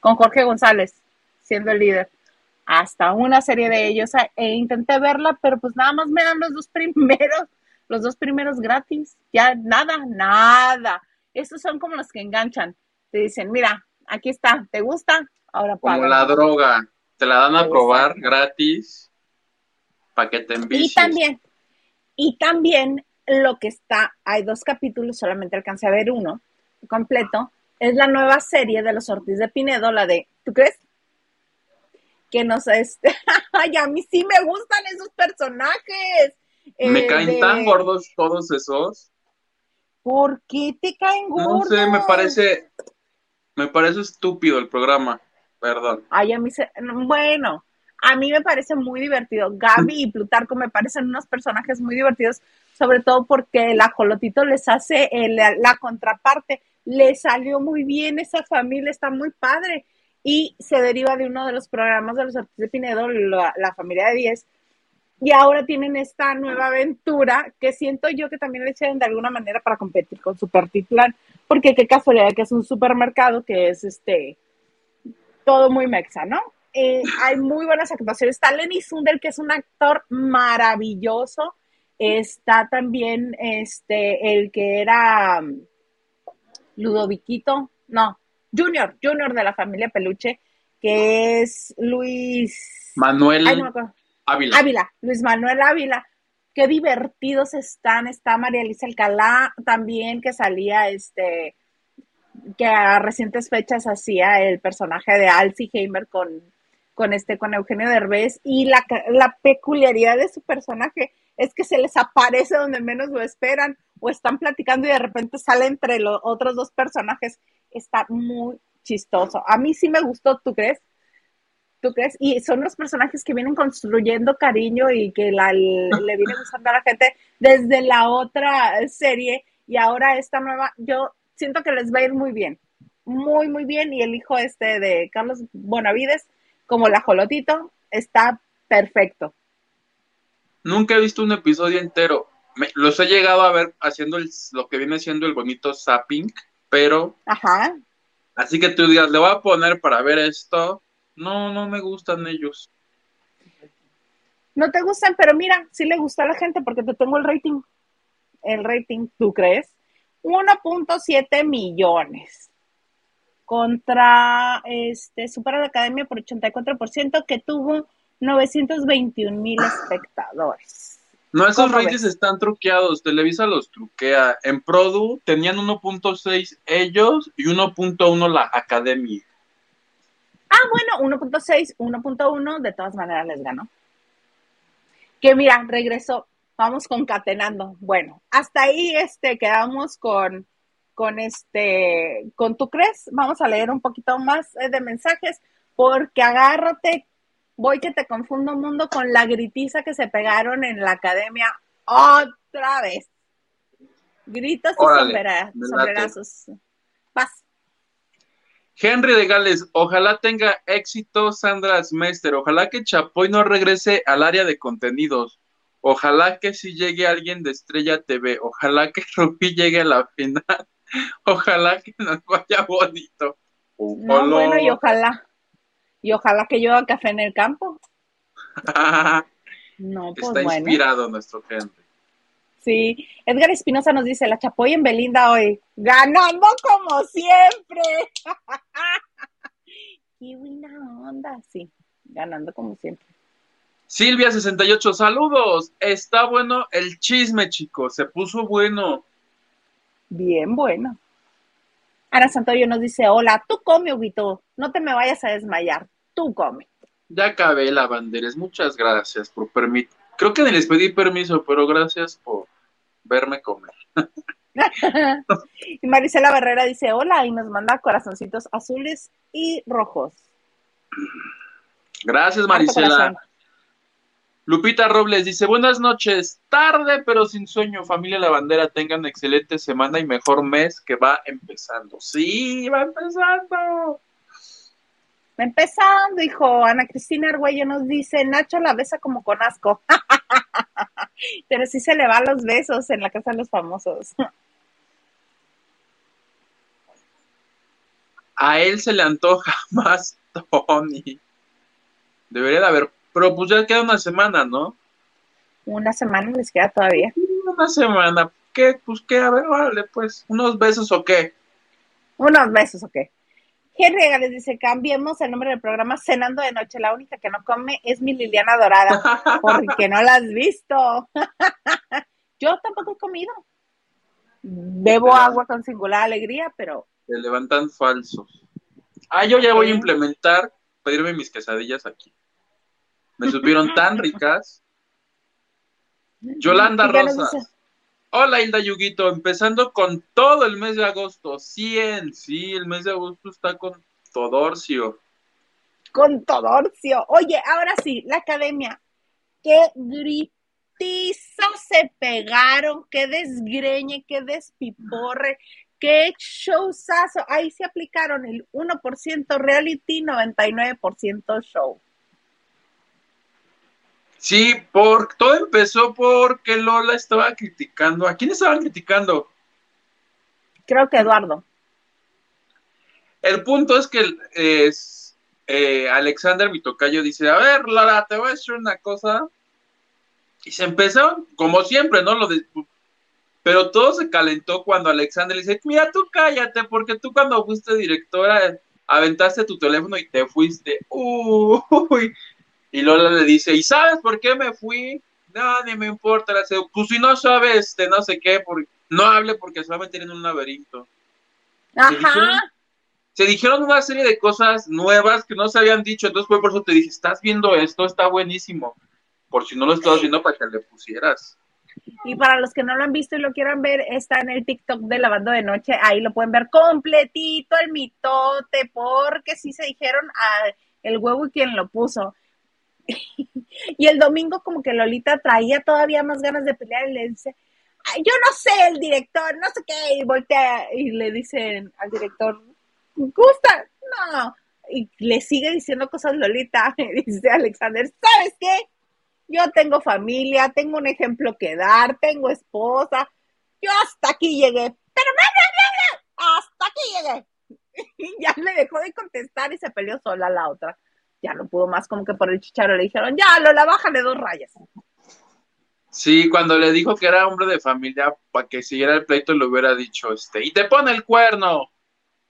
con Jorge González, siendo el líder. Hasta una serie de ellos, e intenté verla, pero pues nada más me dan los dos primeros, los dos primeros gratis. Ya nada, nada. Estos son como los que enganchan. Te dicen, mira, aquí está, ¿te gusta? Ahora Como la droga, te la dan a probar gratis para que te envicies. Y también, y también lo que está, hay dos capítulos, solamente alcancé a ver uno completo, es la nueva serie de los Ortiz de Pinedo, la de, ¿tú crees? Que nos este, ay, a mí sí me gustan esos personajes. Me eh, caen tan gordos todos esos. ¿Por qué te caen gordos? No sé, me parece, me parece estúpido el programa. Perdón. Ay, a mí se... Bueno, a mí me parece muy divertido. Gaby y Plutarco me parecen unos personajes muy divertidos, sobre todo porque el ajolotito les hace la contraparte. Le salió muy bien esa familia, está muy padre. Y se deriva de uno de los programas de los artistas de Pinedo, la, familia de 10. Y ahora tienen esta nueva aventura que siento yo que también le hicieron de alguna manera para competir con Super Titlán, porque qué casualidad que es un supermercado que es este todo muy mexa, ¿no? Eh, hay muy buenas actuaciones. Está Lenny Sundel, que es un actor maravilloso. Está también este, el que era um, Ludoviquito, no, Junior, Junior de la familia Peluche, que es Luis Manuel Ávila. Ávila, Luis Manuel Ávila. Qué divertidos están. Está María Elisa Alcalá también, que salía este que a recientes fechas hacía el personaje de Alzheimer con, con, este, con Eugenio Derbez y la, la peculiaridad de su personaje es que se les aparece donde menos lo esperan o están platicando y de repente sale entre los otros dos personajes. Está muy chistoso. A mí sí me gustó, ¿tú crees? ¿Tú crees? Y son los personajes que vienen construyendo cariño y que la, le viene gustando a la gente desde la otra serie y ahora esta nueva. Yo siento que les va a ir muy bien, muy, muy bien. Y el hijo este de Carlos Bonavides, como el ajolotito, está perfecto. Nunca he visto un episodio entero. los he llegado a ver haciendo lo que viene siendo el bonito zapping, pero... Ajá. Así que tú digas, le voy a poner para ver esto. No, no me gustan ellos. No te gustan, pero mira, sí le gusta a la gente porque te tengo el rating. El rating, ¿tú crees? 1.7 millones contra este Super la Academia por 84% que tuvo 921 mil espectadores. No, esos ratings están truqueados, Televisa los truquea. En Produ tenían 1.6 ellos y 1.1 la Academia. Ah, bueno, 1.6, 1.1, de todas maneras les ganó. Que mira, regresó vamos concatenando. Bueno, hasta ahí este, quedamos con, con este, con tu crees. Vamos a leer un poquito más eh, de mensajes, porque agárrate, voy que te confundo un mundo con la gritiza que se pegaron en la academia otra vez. Gritos y sombrerazos. Paz. Henry de Gales, ojalá tenga éxito Sandra Smester, ojalá que Chapoy no regrese al área de contenidos. Ojalá que si llegue alguien de Estrella TV, ojalá que Rubí llegue a la final, ojalá que nos vaya bonito. No, bueno, y ojalá, y ojalá que yo haga café en el campo. no, pues Está inspirado nuestro gente. Sí, Edgar Espinosa nos dice, la Chapoy en Belinda hoy, ganando como siempre. Qué buena onda, sí, ganando como siempre. Silvia68, saludos. Está bueno el chisme, chicos. Se puso bueno. Bien bueno. Ana Santoyo nos dice, hola, tú come, Huguito. No te me vayas a desmayar. Tú come. Ya acabé la banderas. Muchas gracias por permitir. Creo que les pedí permiso, pero gracias por verme comer. y Marisela Barrera dice hola y nos manda corazoncitos azules y rojos. Gracias, Marisela. Lupita Robles dice, buenas noches, tarde pero sin sueño, familia La Bandera, tengan excelente semana y mejor mes que va empezando. Sí, va empezando. Va empezando, hijo. Ana Cristina Argüello nos dice, Nacho la besa como con asco. pero sí se le van los besos en la casa de los famosos. A él se le antoja más Tony. Debería de haber, pero pues ya queda una semana, ¿no? Una semana les queda todavía. Una semana. ¿Qué? Pues qué, a ver, vale, pues, unos besos o qué. Unos besos o qué. Henry les dice, cambiemos el nombre del programa Cenando de Noche. La única que no come es mi Liliana Dorada, porque no la has visto. Yo tampoco he comido. Bebo agua con singular alegría, pero... Se levantan falsos. Ah, yo ya voy a implementar, pedirme mis quesadillas aquí. Me supieron tan ricas. Yolanda Rosas. Hola Hilda Yuguito, empezando con todo el mes de agosto. 100, sí, el mes de agosto está con Todorcio. Con Todorcio. Oye, ahora sí, la academia. Qué gritizo se pegaron, qué desgreñe, qué despiporre, qué showzazo. Ahí se aplicaron el 1% reality, 99% show. Sí, por, todo empezó porque Lola estaba criticando. ¿A quién estaban criticando? Creo que Eduardo. El punto es que es, eh, Alexander Mitocayo dice, a ver, Lola, te voy a decir una cosa. Y se empezó, como siempre, ¿no? Lo de, pero todo se calentó cuando Alexander le dice, mira, tú cállate, porque tú cuando fuiste directora aventaste tu teléfono y te fuiste. Uy, y Lola le dice, ¿y sabes por qué me fui? No, ni me importa. La pues si no sabes, este, no sé qué, no hable porque se va a meter en un laberinto. Ajá. Se dijeron, una serie de cosas nuevas que no se habían dicho, entonces fue por eso te dije, estás viendo esto, está buenísimo. Por si no lo estabas viendo para que le pusieras. Y para los que no lo han visto y lo quieran ver, está en el TikTok de Lavando de Noche. Ahí lo pueden ver completito, el mitote, porque sí se dijeron a el huevo y quien lo puso. y el domingo como que Lolita traía todavía más ganas de pelear y le dice, yo no sé, el director, no sé qué, y voltea y le dicen al director, gusta, no, y le sigue diciendo cosas Lolita, y dice Alexander, ¿sabes qué? Yo tengo familia, tengo un ejemplo que dar, tengo esposa, yo hasta aquí llegué, pero no, no, no, hasta aquí llegué. Y ya le dejó de contestar y se peleó sola la otra ya no pudo más, como que por el chicharo le dijeron, ya, Lola, bájale dos rayas. Sí, cuando le dijo que era hombre de familia, para que siguiera el pleito le hubiera dicho, este, y te pone el cuerno,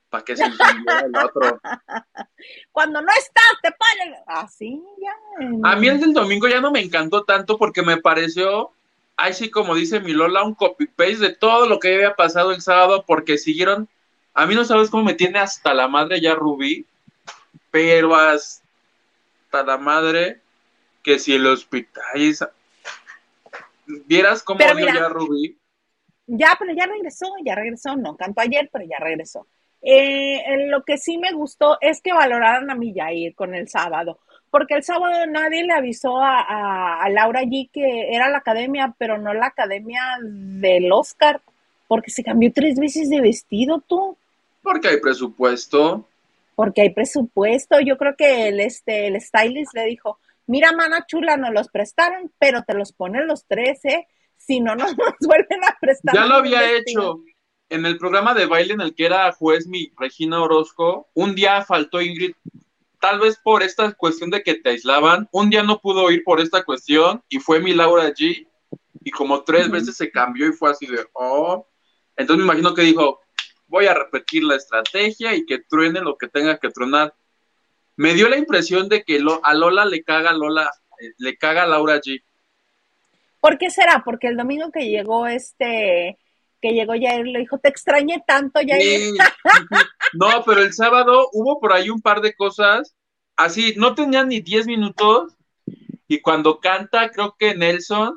para que se entendiera el otro. Cuando no estás, te pone, así ya. A mí el del domingo ya no me encantó tanto porque me pareció, ay sí, como dice mi Lola, un copy-paste de todo lo que había pasado el sábado, porque siguieron, a mí no sabes cómo me tiene hasta la madre ya Rubí, pero hasta la madre que si el hospital vieras cómo ya Rubí. Ya, pero ya regresó, ya regresó, no cantó ayer, pero ya regresó. Eh, lo que sí me gustó es que valoraran a mi Yair con el sábado, porque el sábado nadie le avisó a, a, Laura allí que era la academia, pero no la academia del Oscar, porque se cambió tres veces de vestido tú. Porque hay presupuesto porque hay presupuesto. Yo creo que el, este, el stylist le dijo, mira, mana chula, nos los prestaron, pero te los ponen los tres, ¿eh? Si no, no nos vuelven a prestar. Ya lo había hecho. En el programa de baile en el que era juez mi Regina Orozco, un día faltó Ingrid, tal vez por esta cuestión de que te aislaban, un día no pudo ir por esta cuestión y fue mi Laura allí y como tres veces se cambió y fue así de, oh. Entonces me imagino que dijo, voy a repetir la estrategia y que truene lo que tenga que tronar. Me dio la impresión de que a Lola le caga Lola le caga Laura G. ¿Por qué será? Porque el domingo que llegó este, que llegó Jair, le dijo, te extrañé tanto, Jair. No, pero el sábado hubo por ahí un par de cosas, así, no tenían ni 10 minutos, y cuando canta, creo que Nelson,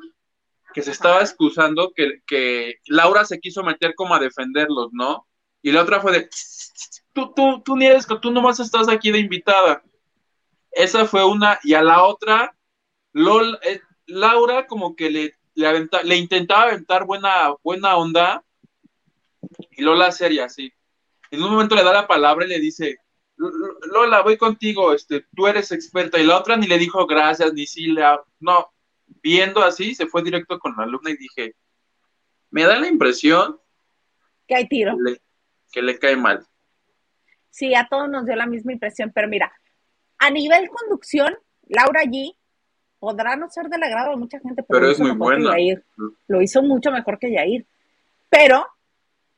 que se estaba excusando, que, que Laura se quiso meter como a defenderlos, ¿no? Y la otra fue de, tú, tú, tú ni eres, tú nomás estás aquí de invitada. Esa fue una, y a la otra, Lol, eh, Laura como que le, le, le, intentaba aventar buena, buena onda, y Lola seria, sí. En un momento le da la palabra y le dice, Lola, voy contigo, este, tú eres experta, y la otra ni le dijo gracias, ni sí, le, no, viendo así, se fue directo con la alumna y dije, me da la impresión que hay tiro. Que le cae mal. Sí, a todos nos dio la misma impresión, pero mira, a nivel conducción, Laura G podrá no ser del agrado de mucha gente, pero, es muy buena. Lo hizo mucho mejor que Yair. Pero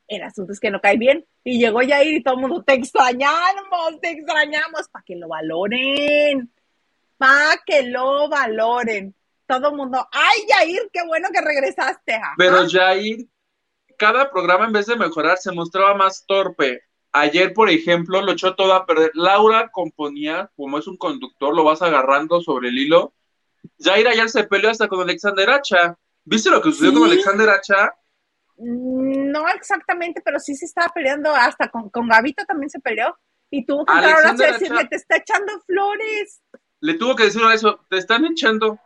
el asunto es que no cae bien. Y llegó Yair y todo el mundo, te extrañamos, te extrañamos, para que lo valoren, para que lo valoren. Todo el mundo, ay Yair, qué bueno que regresaste. Pero Yair, cada programa en vez de mejorar se mostraba más torpe. Ayer, por ejemplo, lo echó todo a perder. Laura componía, como es un conductor, lo vas agarrando sobre el hilo. Jair ayer se peleó hasta con Alexander Hacha. ¿Viste lo que sucedió con Alexander Hacha? Mm, no exactamente, pero sí se estaba peleando, hasta con, con Gavito también se peleó. Y tuvo que entrar a decirle, te está echando flores. Le tuvo que decir eso, te están echando.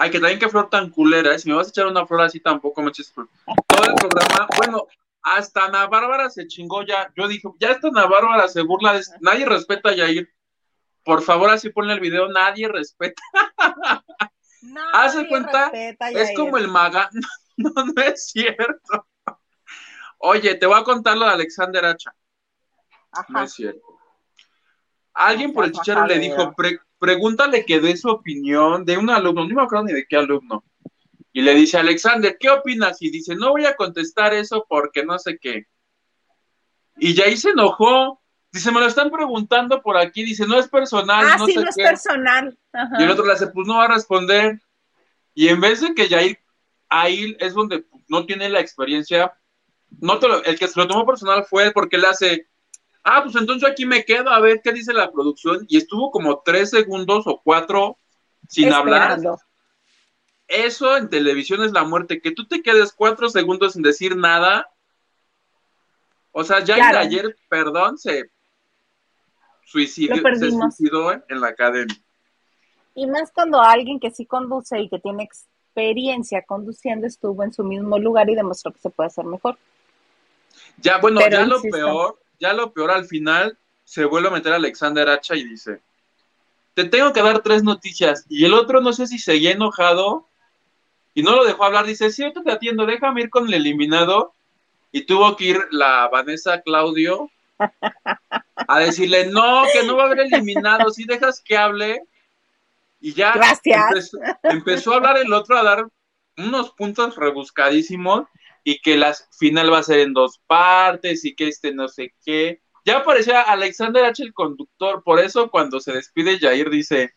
Ay, que también qué flor tan culera, ¿eh? si me vas a echar una flor así tampoco me eches flor. Todo el programa, bueno, hasta Ana Bárbara se chingó ya. Yo dije, ya esta Ana Bárbara se burla, de... nadie respeta a Yair. Por favor, así ponle el video, nadie respeta. Hace cuenta, es como el maga. No, no es cierto. Oye, te voy a contar lo de Alexander Hacha. No es cierto. Alguien por el chicharo le dijo, pregúntale que dé su opinión de un alumno, no me acuerdo ni de qué alumno y le dice, Alexander, ¿qué opinas? Y dice, no voy a contestar eso porque no sé qué. Y ya ahí se enojó. Dice, me lo están preguntando por aquí. Dice, no es personal. Ah, no sí, no es personal. Y el otro le dice, pues no va a responder. Y en vez de que Jair, ahí es donde no tiene la experiencia, no el que se lo tomó personal fue porque le hace, ah, pues entonces aquí me quedo a ver qué dice la producción. Y estuvo como tres segundos o cuatro sin hablar eso en televisión es la muerte. Que tú te quedes cuatro segundos sin decir nada. O sea, ya ayer, perdón, se suicidó, se suicidó en la academia. Y más cuando alguien que sí conduce y que tiene experiencia conduciendo estuvo en su mismo lugar y demostró que se puede hacer mejor. Ya, bueno, ya lo peor, ya lo peor al final se vuelve a meter a Alexander Hacha y dice, te tengo que dar tres noticias. Y el otro no sé si seguía enojado y no lo dejó hablar. Dice, sí, te atiendo, déjame ir con el eliminado. Y tuvo que ir la Vanessa Claudio a decirle, no, que no va a haber eliminado, si dejas que hable. Y ya Empezó, a hablar el otro, a dar unos puntos rebuscadísimos y que la final va a ser en dos partes y que este no sé qué. Ya aparecía Alexander H. el conductor, por eso cuando se despide Jair dice,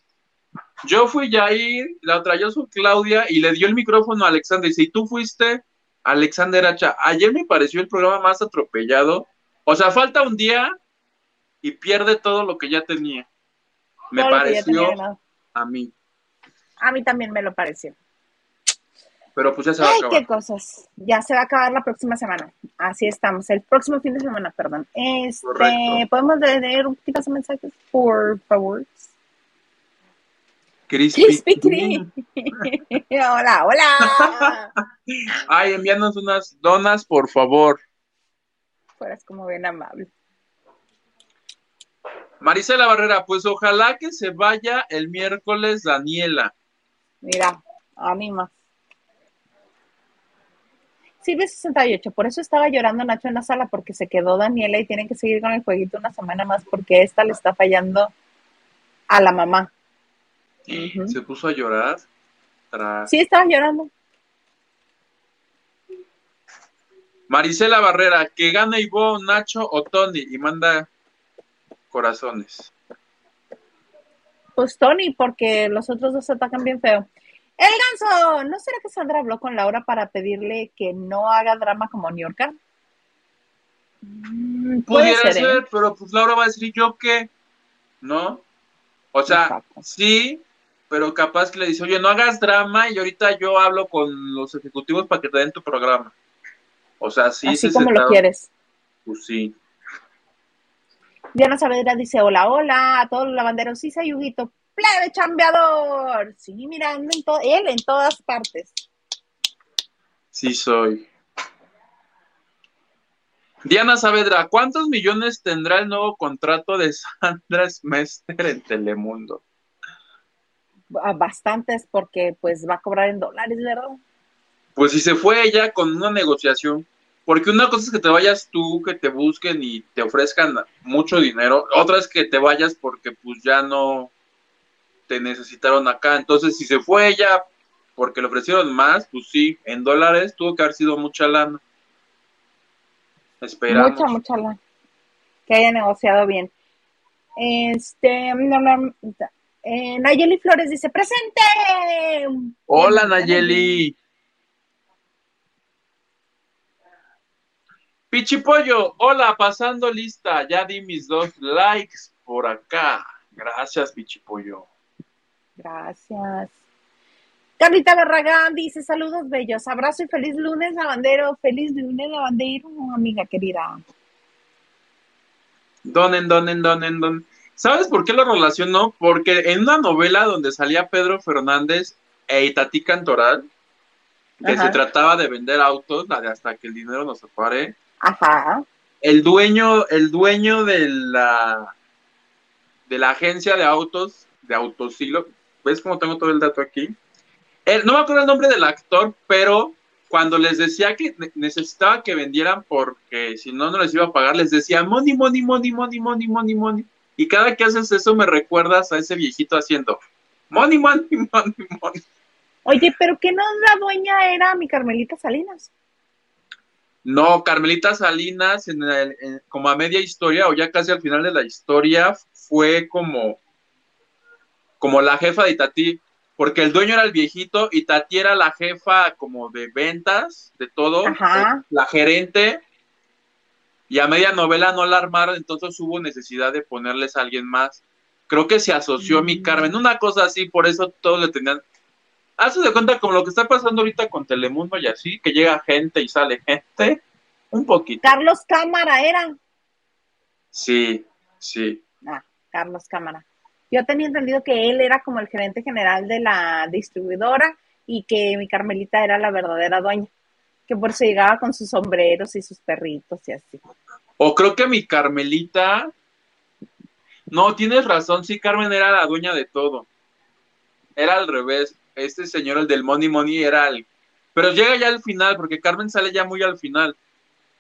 yo fui Jair, la otra yo soy Claudia y le dio el micrófono a Alexander. Y si tú fuiste Alexander Hacha, ayer me pareció el programa más atropellado. O sea, falta un día y pierde todo lo que ya tenía. Me pareció a mí. A mí también me lo pareció. Pero pues ya se va a acabar. qué cosas. Ya se va a acabar la próxima semana. Así estamos. El próximo fin de semana, perdón. Este, ¿podemos leer un poquito de mensajes, por favor? Crispy, hola, hola. Ay, envíanos unas donas, por favor. Fueras como bien amable. Marisela Barrera, pues ojalá que se vaya el miércoles Daniela. Mira, anima. Sí, de 68, por eso estaba llorando Nacho en la sala, porque se quedó Daniela y tienen que seguir con el jueguito una semana más, porque esta le está fallando a la mamá. Se puso a llorar. Sí, estaba llorando. Marisela Barrera, que gane Ivo, Nacho o Tony y manda corazones. pues Tony, porque los otros dos atacan bien feo. El ganso, ¿no será que Sandra habló con Laura para pedirle que no haga drama como New Yorker? Mm, Pudiera ser, ¿eh? pero pues Laura va a decir yo qué, ¿no? O sea, sí, pero capaz que le dice, oye, no hagas drama y ahorita yo hablo con los ejecutivos para que te den tu programa. O sea, sí. Así como lo quieres. Pues sí. Diana Saavedra dice, hola, hola, a todos los lavanderos, sí, Sayuguito, plebe chambeador. Sí, mirando en él en todas partes. Sí, soy. Diana Saavedra, ¿cuántos millones tendrá el nuevo contrato de Sandra Smester en Telemundo? Bastantes, porque pues va a cobrar en dólares, ¿verdad? Pues si se fue ella con una negociación, porque una cosa es que te vayas tú, que te busquen y te ofrezcan mucho dinero, otra es que te vayas porque pues ya no te necesitaron acá. Entonces, si se fue ella porque le ofrecieron más, pues sí, en dólares tuvo que haber sido mucha lana. Esperamos. Mucha, mucha lana. Que haya negociado bien. Este, eh, Nayeli Flores dice, presente. Hola Nayeli. Pichipollo, hola, pasando lista, ya di mis dos likes por acá. Gracias, Pichipollo. Gracias. Carlita Barragán dice saludos bellos, abrazo y feliz lunes lavandero, feliz lunes lavandero, amiga querida. Donen, donen, donen, donen. ¿Sabes por qué lo relacionó? Porque en una novela donde salía Pedro Fernández e Itatí Cantoral, que se trataba de vender autos, la de hasta que el dinero nos separe. Ajá. El dueño, el dueño de la de la agencia de autos, de Autosilo, ¿Ves cómo tengo todo el dato aquí? no me acuerdo el nombre del actor, pero cuando les decía que necesitaba que vendieran porque si no, no les iba a pagar, les decía money, money, money, money, money, money, money. Y cada que haces eso me recuerdas a ese viejito haciendo money, money, money, money. Oye, pero ¿qué no la dueña era mi Carmelita Salinas? No, Carmelita Salinas, en como a media historia o ya casi al final de la historia, fue como como la jefa de Tati, porque el dueño era el viejito y Tati era la jefa como de ventas, de todo, la gerente, y a media novela no la armaron, entonces hubo necesidad de ponerles a alguien más. Creo que se asoció a mi mm. Carmen, una cosa así, por eso todos le tenían. Hazte de cuenta como lo que está pasando ahorita con Telemundo y así, que llega gente y sale gente, un poquito. Carlos Cámara era. Sí, sí. Ah, Carlos Cámara. Yo tenía entendido que él era como el gerente general de la distribuidora y que mi Carmelita era la verdadera dueña, que por eso llegaba con sus sombreros y sus perritos y así. O creo que mi Carmelita, no, tienes razón, sí, Carmen era la dueña de todo. Era al revés, este señor, el del Money Money, era el... Pero llega ya al final, porque Carmen sale ya muy al final.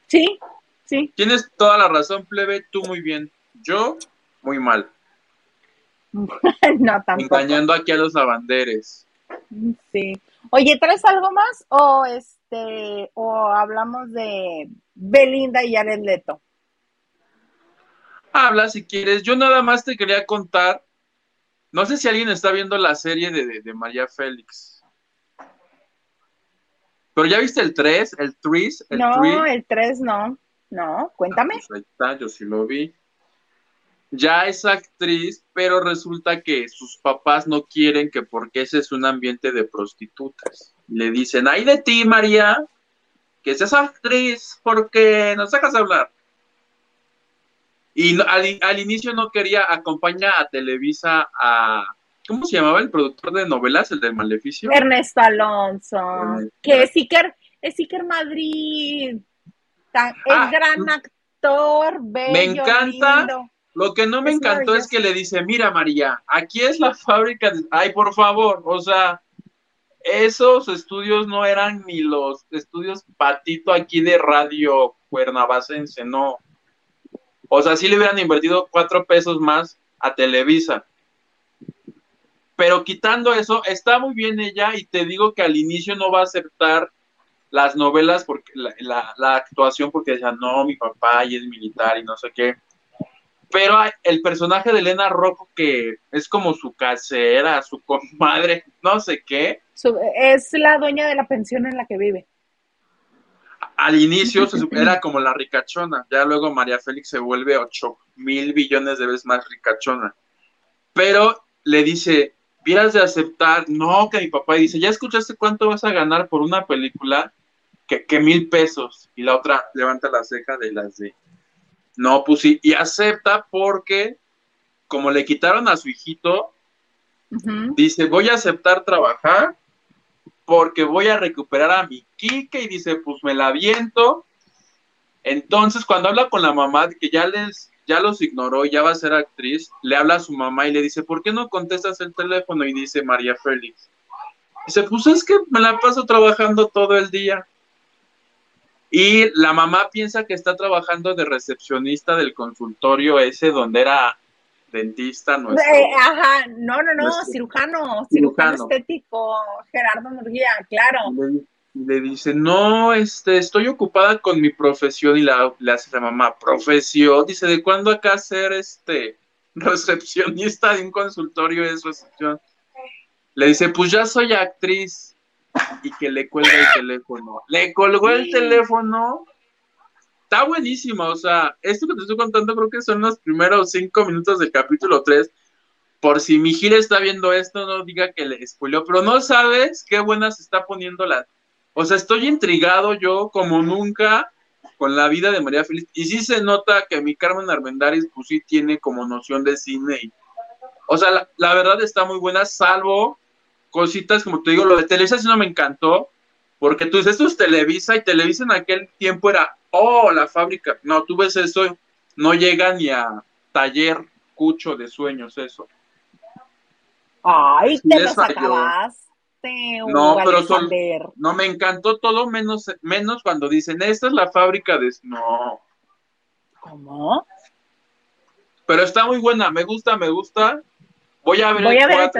Sí, sí. Tienes toda la razón, plebe, tú muy bien. Yo, muy mal. no, tampoco. Engañando aquí a los lavanderes. Sí. Oye, ¿traes algo más? O este, o hablamos de Belinda y Jared Leto. Habla si quieres. Yo nada más te quería contar. No sé si alguien está viendo la serie de, María Félix. Pero ya viste el 3, el 3, el No, el 3 no. No, cuéntame. Ah, pues ahí está, yo sí lo vi ya es actriz, pero resulta que sus papás no quieren que porque ese es un ambiente de prostitutas. Le dicen, ay de ti, María, que seas actriz, porque nos dejas hablar. Y al, inicio no quería acompañar a Televisa a, ¿cómo se llamaba el productor de novelas, el del Maleficio? Ernesto Alonso, que es Iker, es Iker Madrid, es ah, gran actor, bello, Me encanta. Lo que no me encantó es que le dice, mira María, aquí es la fábrica de... Ay, por favor, o sea, esos estudios no eran ni los estudios patito aquí de radio cuernavacense, no. O sea, sí le hubieran invertido cuatro pesos más a Televisa. Pero quitando eso, está muy bien ella y te digo que al inicio no va a aceptar las novelas porque la, la actuación porque decía, no, mi papá y es militar y no sé qué Pero el personaje de Elena Rocco, que es como su casera, su comadre, no sé qué. es la dueña de la pensión en la que vive. Al inicio era como la ricachona, ya luego María Félix se vuelve ocho mil billones de veces más ricachona. Pero le dice, vieras de aceptar, no, que mi papá dice, ¿ya escuchaste cuánto vas a ganar por una película? Que, que mil pesos. Y la otra levanta la ceja de las de, no, pues sí, y acepta porque como le quitaron a su hijito, dice, voy a aceptar trabajar porque voy a recuperar a mi Kike y dice, pues me la aviento. Entonces, cuando habla con la mamá, que ya les, ya los ignoró, ya va a ser actriz, le habla a su mamá y le dice, ¿por qué no contestas el teléfono? Y dice María Félix. Dice, pues es que me la paso trabajando todo el día. Y la mamá piensa que está trabajando de recepcionista del consultorio ese donde era dentista. Nuestro, eh, ajá, no, no, no, cirujano, cirujano, estético, Gerardo Murguía, claro. Le, dice, no, este, estoy ocupada con mi profesión y la, le hace la mamá, profesión, dice, ¿de cuándo acá ser este recepcionista de un consultorio es recepción? Le dice, pues ya soy actriz y que le cuelga el teléfono. Le colgó el teléfono. Está buenísimo, o sea, esto que te estoy contando creo que son los primeros cinco minutos del capítulo 3. Por si mi gira está viendo esto, no diga que le spoileó, pero no sabes qué buena se está poniendo la... O sea, estoy intrigado yo como nunca con la vida de María Félix. Y sí se nota que mi Carmen Armendáriz, pues sí tiene como noción de cine. o sea, la, la, verdad está muy buena, salvo cositas, como te digo, lo de Televisa sí no me encantó, porque tú dices, esto es Televisa, y Televisa en aquel tiempo era, oh, la fábrica. No, tú ves eso, no llega ni a taller cucho de sueños, eso. Ay, te los acabaste. No, pero no me encantó todo menos, menos cuando dicen, esta es la fábrica de... No. ¿Cómo? Pero está muy buena, me gusta, me gusta. Voy a ver Voy a ver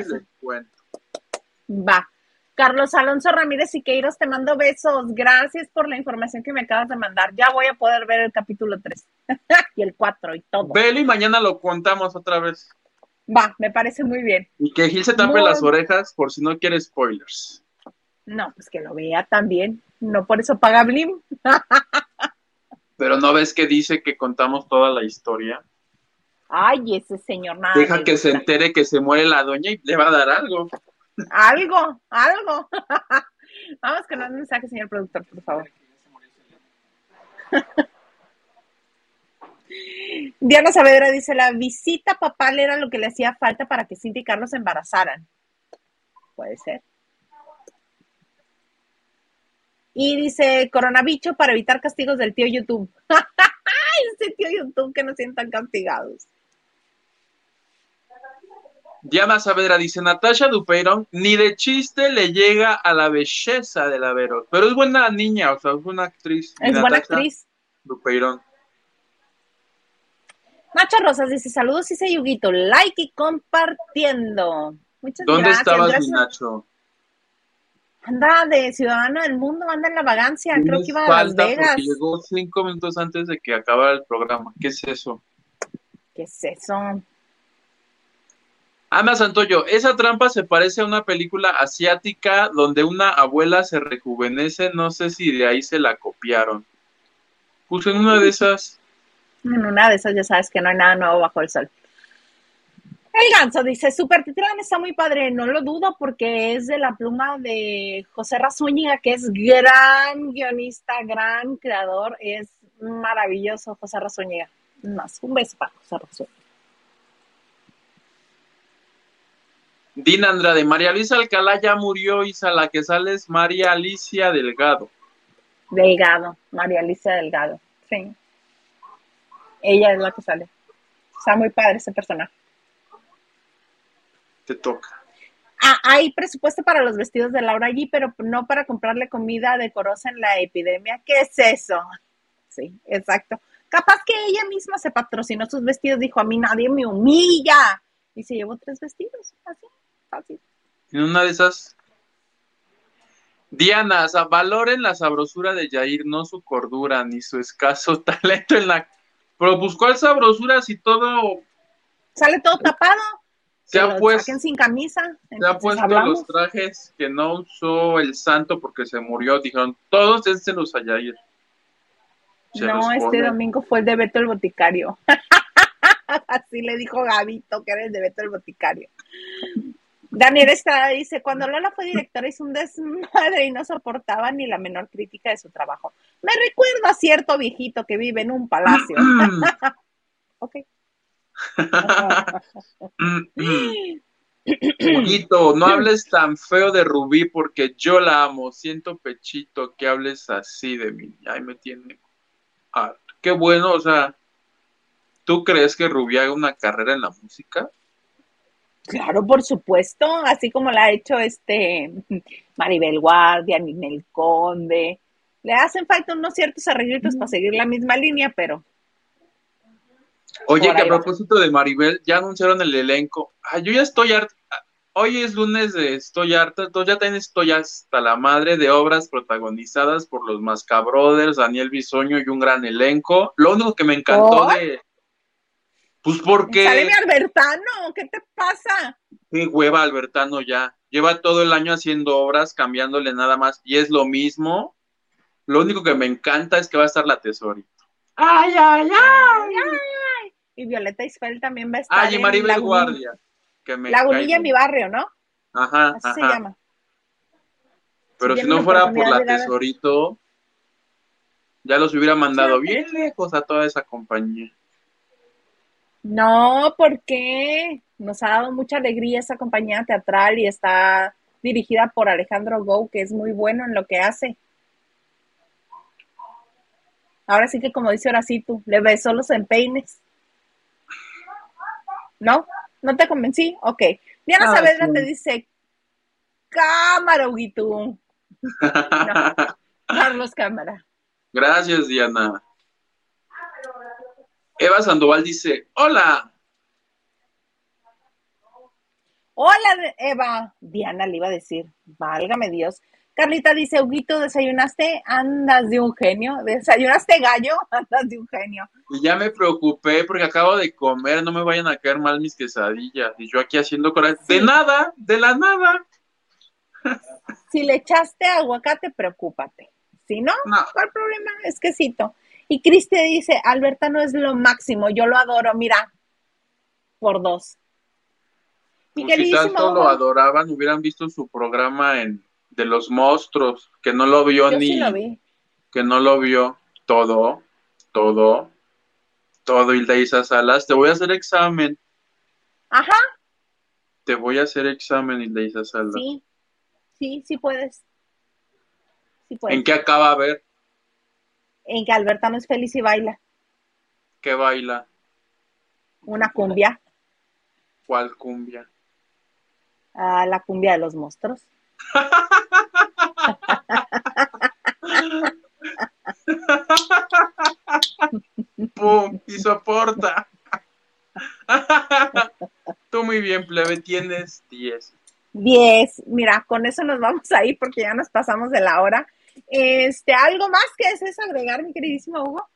Va. Carlos Alonso Ramírez Siqueiros, te mando besos. Gracias por la información que me acabas de mandar. Ya voy a poder ver el capítulo 3 y el 4 y todo. Velo y mañana lo contamos otra vez. Va, me parece muy bien. Y que Gil se tape las orejas por si no quiere spoilers. No, pues que lo vea también. No por eso paga Blim. Pero no ves que dice que contamos toda la historia. Ay, ese señor nada. Deja que se entere que se muere la doña y le va a dar algo. Algo, algo. Vamos con un mensaje, señor productor, por favor. Diana Saavedra dice, la visita papal era lo que le hacía falta para que Cindy y Carlos se embarazaran. Puede ser. Y dice, coronavicho para evitar castigos del tío YouTube. Ese tío YouTube que no sientan castigados. Diana Saavedra dice, Natasha Dupeirón ni de chiste le llega a la belleza de la Vero, pero es buena niña, o sea, es buena actriz. Es buena actriz. Dupeirón. Nacho Rosas dice, saludos dice Yuguito, like y compartiendo. Muchas ¿Dónde gracias. ¿Dónde estabas, mi Nacho? Anda de Ciudadano del Mundo, anda en la vagancia, creo que iba a Las Vegas. Llegó cinco minutos antes de que acabara el programa. ¿Qué es eso? ¿Qué es eso? Ana Santoyo, esa trampa se parece a una película asiática donde una abuela se rejuvenece, no sé si de ahí se la copiaron. Puse en una de esas. En una de esas ya sabes que no hay nada nuevo bajo el sol. El ganso dice, Super Titrán está muy padre, no lo dudo porque es de la pluma de José Razúñiga, que es gran guionista, gran creador, es maravilloso José Razúñiga. Más, un beso para José Razúñiga. Dina Andrade, María Luisa Alcalá ya murió, Isa, la que sale es María Alicia Delgado. Delgado, María Alicia Delgado, sí. Ella es la que sale. Está muy padre ese personaje. Te toca. Ah, hay presupuesto para los vestidos de Laura G, pero no para comprarle comida decorosa en la epidemia. ¿Qué es eso? Sí, exacto. Capaz que ella misma se patrocinó sus vestidos, dijo, a mí nadie me humilla. Y se llevó tres vestidos, así. En una de esas. Diana, valoren la sabrosura de Jair, no su cordura ni su escaso talento en la Pero pues, ¿cuál sabrosura si todo. Sale todo tapado. Se ha puesto, sin camisa. se ha puesto hablamos. los trajes que no usó el santo porque se murió. Dijeron, todos dénselos a Yair. Se No, este pone. domingo fue el de Beto el Boticario. Así le dijo Gabito, que era el de Beto el Boticario. Daniel Estrada dice, cuando Lola fue directora hizo un desmadre y no soportaba ni la menor crítica de su trabajo. Me recuerda a cierto viejito que vive en un palacio. ok. Huguito, no hables tan feo de Rubí porque yo la amo. Siento pechito que hables así de mí. Ay, me tiene. Ah, qué bueno, o sea, ¿tú crees que Rubí haga una carrera en la música? Claro, por supuesto, así como la ha hecho este Maribel Guardia, Ninel Conde. Le hacen falta unos ciertos arreglitos para seguir la misma línea, pero Oye, que a propósito de Maribel, ya anunciaron el elenco. Ah, yo ya estoy harta. Hoy es lunes de Estoy harta, entonces ya también estoy hasta la madre de obras protagonizadas por los Mascabrothers, Daniel Bisoño y un gran elenco. Lo único que me encantó de. Pues porque. sale mi Albertano, ¿qué te pasa? Qué hueva Albertano ya. Lleva todo el año haciendo obras, cambiándole nada más, y es lo mismo. Lo único que me encanta es que va a estar la tesorito. ¡Ay, ay, ay! Ay, y Violeta Isfel también va a estar ¡Ay, y Maribel Guardia! Que me Lagunilla en mi barrio, ¿no? Ajá, Así se llama. Pero Si no fuera por la tesorito, ya los hubiera mandado Sí. bien lejos a toda esa compañía. No, porque nos ha dado mucha alegría esa compañía teatral y está dirigida por Alejandro Gou, que es muy bueno en lo que hace. Ahora sí que como dice Horacito, le besó los empeines. ¿No? ¿No te convencí? Ok. Diana Ah, Saavedra sí. te dice, cámara, Huguito. No, Carlos Cámara. Gracias, Diana. Eva Sandoval dice, hola. Hola, Eva. Diana le iba a decir, válgame Dios. Carlita dice, Huguito, ¿desayunaste? Andas de un genio. ¿Desayunaste gallo? Andas de un genio. Y ya me preocupé porque acabo de comer, no me vayan a caer mal mis quesadillas. Y yo aquí haciendo coraje. Sí. De nada, de la nada. Si le echaste aguacate, preocúpate. Si no, No. ¿cuál problema? Es quesito. Y Cristi dice, Alberta no es lo máximo, yo lo adoro, mira, por dos. Mi Pues si tanto lo adoraban, hubieran visto su programa en de los monstruos, que no lo vio yo ni sí lo vi. que no lo vio todo, todo, todo, Hilda Isa Salas. Te voy a hacer examen, Ajá, te voy a hacer examen, Hilda Isa Salas. sí, sí, sí puedes. Sí puedes. ¿En qué acaba a ver? En que Alberta no es feliz y baila. ¿Qué baila? Una cumbia, ¿Cuál cumbia? ah, la cumbia de los monstruos. ¡Pum! Y soporta. Tú muy bien, plebe, tienes 10. Diez. Mira, con eso nos vamos a ir porque ya nos pasamos de la hora. Este, ¿algo más que desees agregar, mi queridísimo Hugo?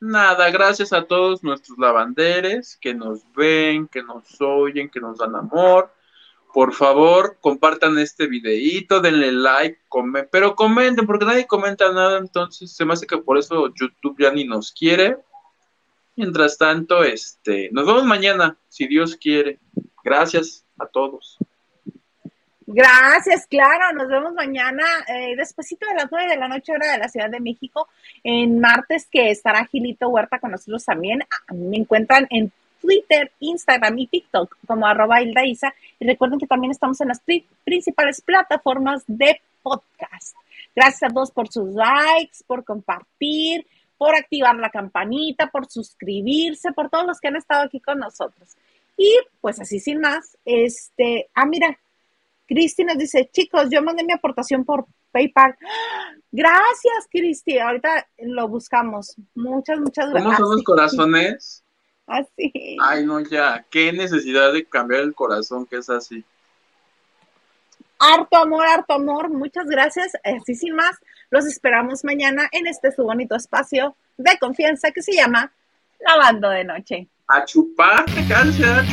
Nada, gracias a todos nuestros lavanderes que nos ven, que nos oyen, que nos dan amor. Por favor, compartan este videíto, denle like, comen, pero comenten, porque nadie comenta nada, entonces se me hace que por eso YouTube ya ni nos quiere. Mientras tanto, este, nos vemos mañana, si Dios quiere. Gracias a todos. Gracias, claro. Nos vemos mañana, eh, despuesito de las nueve de la noche, hora de la Ciudad de México, en martes, que estará Gilito Huerta con nosotros también. Me encuentran en Twitter, Instagram y TikTok como arroba Hilda Isa. Y recuerden que también estamos en las pri- principales plataformas de podcast. Gracias a todos por sus likes, por compartir, por activar la campanita, por suscribirse, por todos los que han estado aquí con nosotros. Y pues así sin más, este, ah, mira, Cristi nos dice, chicos, yo mandé mi aportación por PayPal. ¡Ah! Gracias, Cristi. Ahorita lo buscamos. Muchas, muchas ¿Cómo gracias. son los corazones? Así. Ay, no, ya. Qué necesidad de cambiar el corazón que es así. Harto amor, harto amor. Muchas gracias. Así sin más, los esperamos mañana en este su bonito espacio de confianza que se llama lavando de noche. A chuparte cáncer.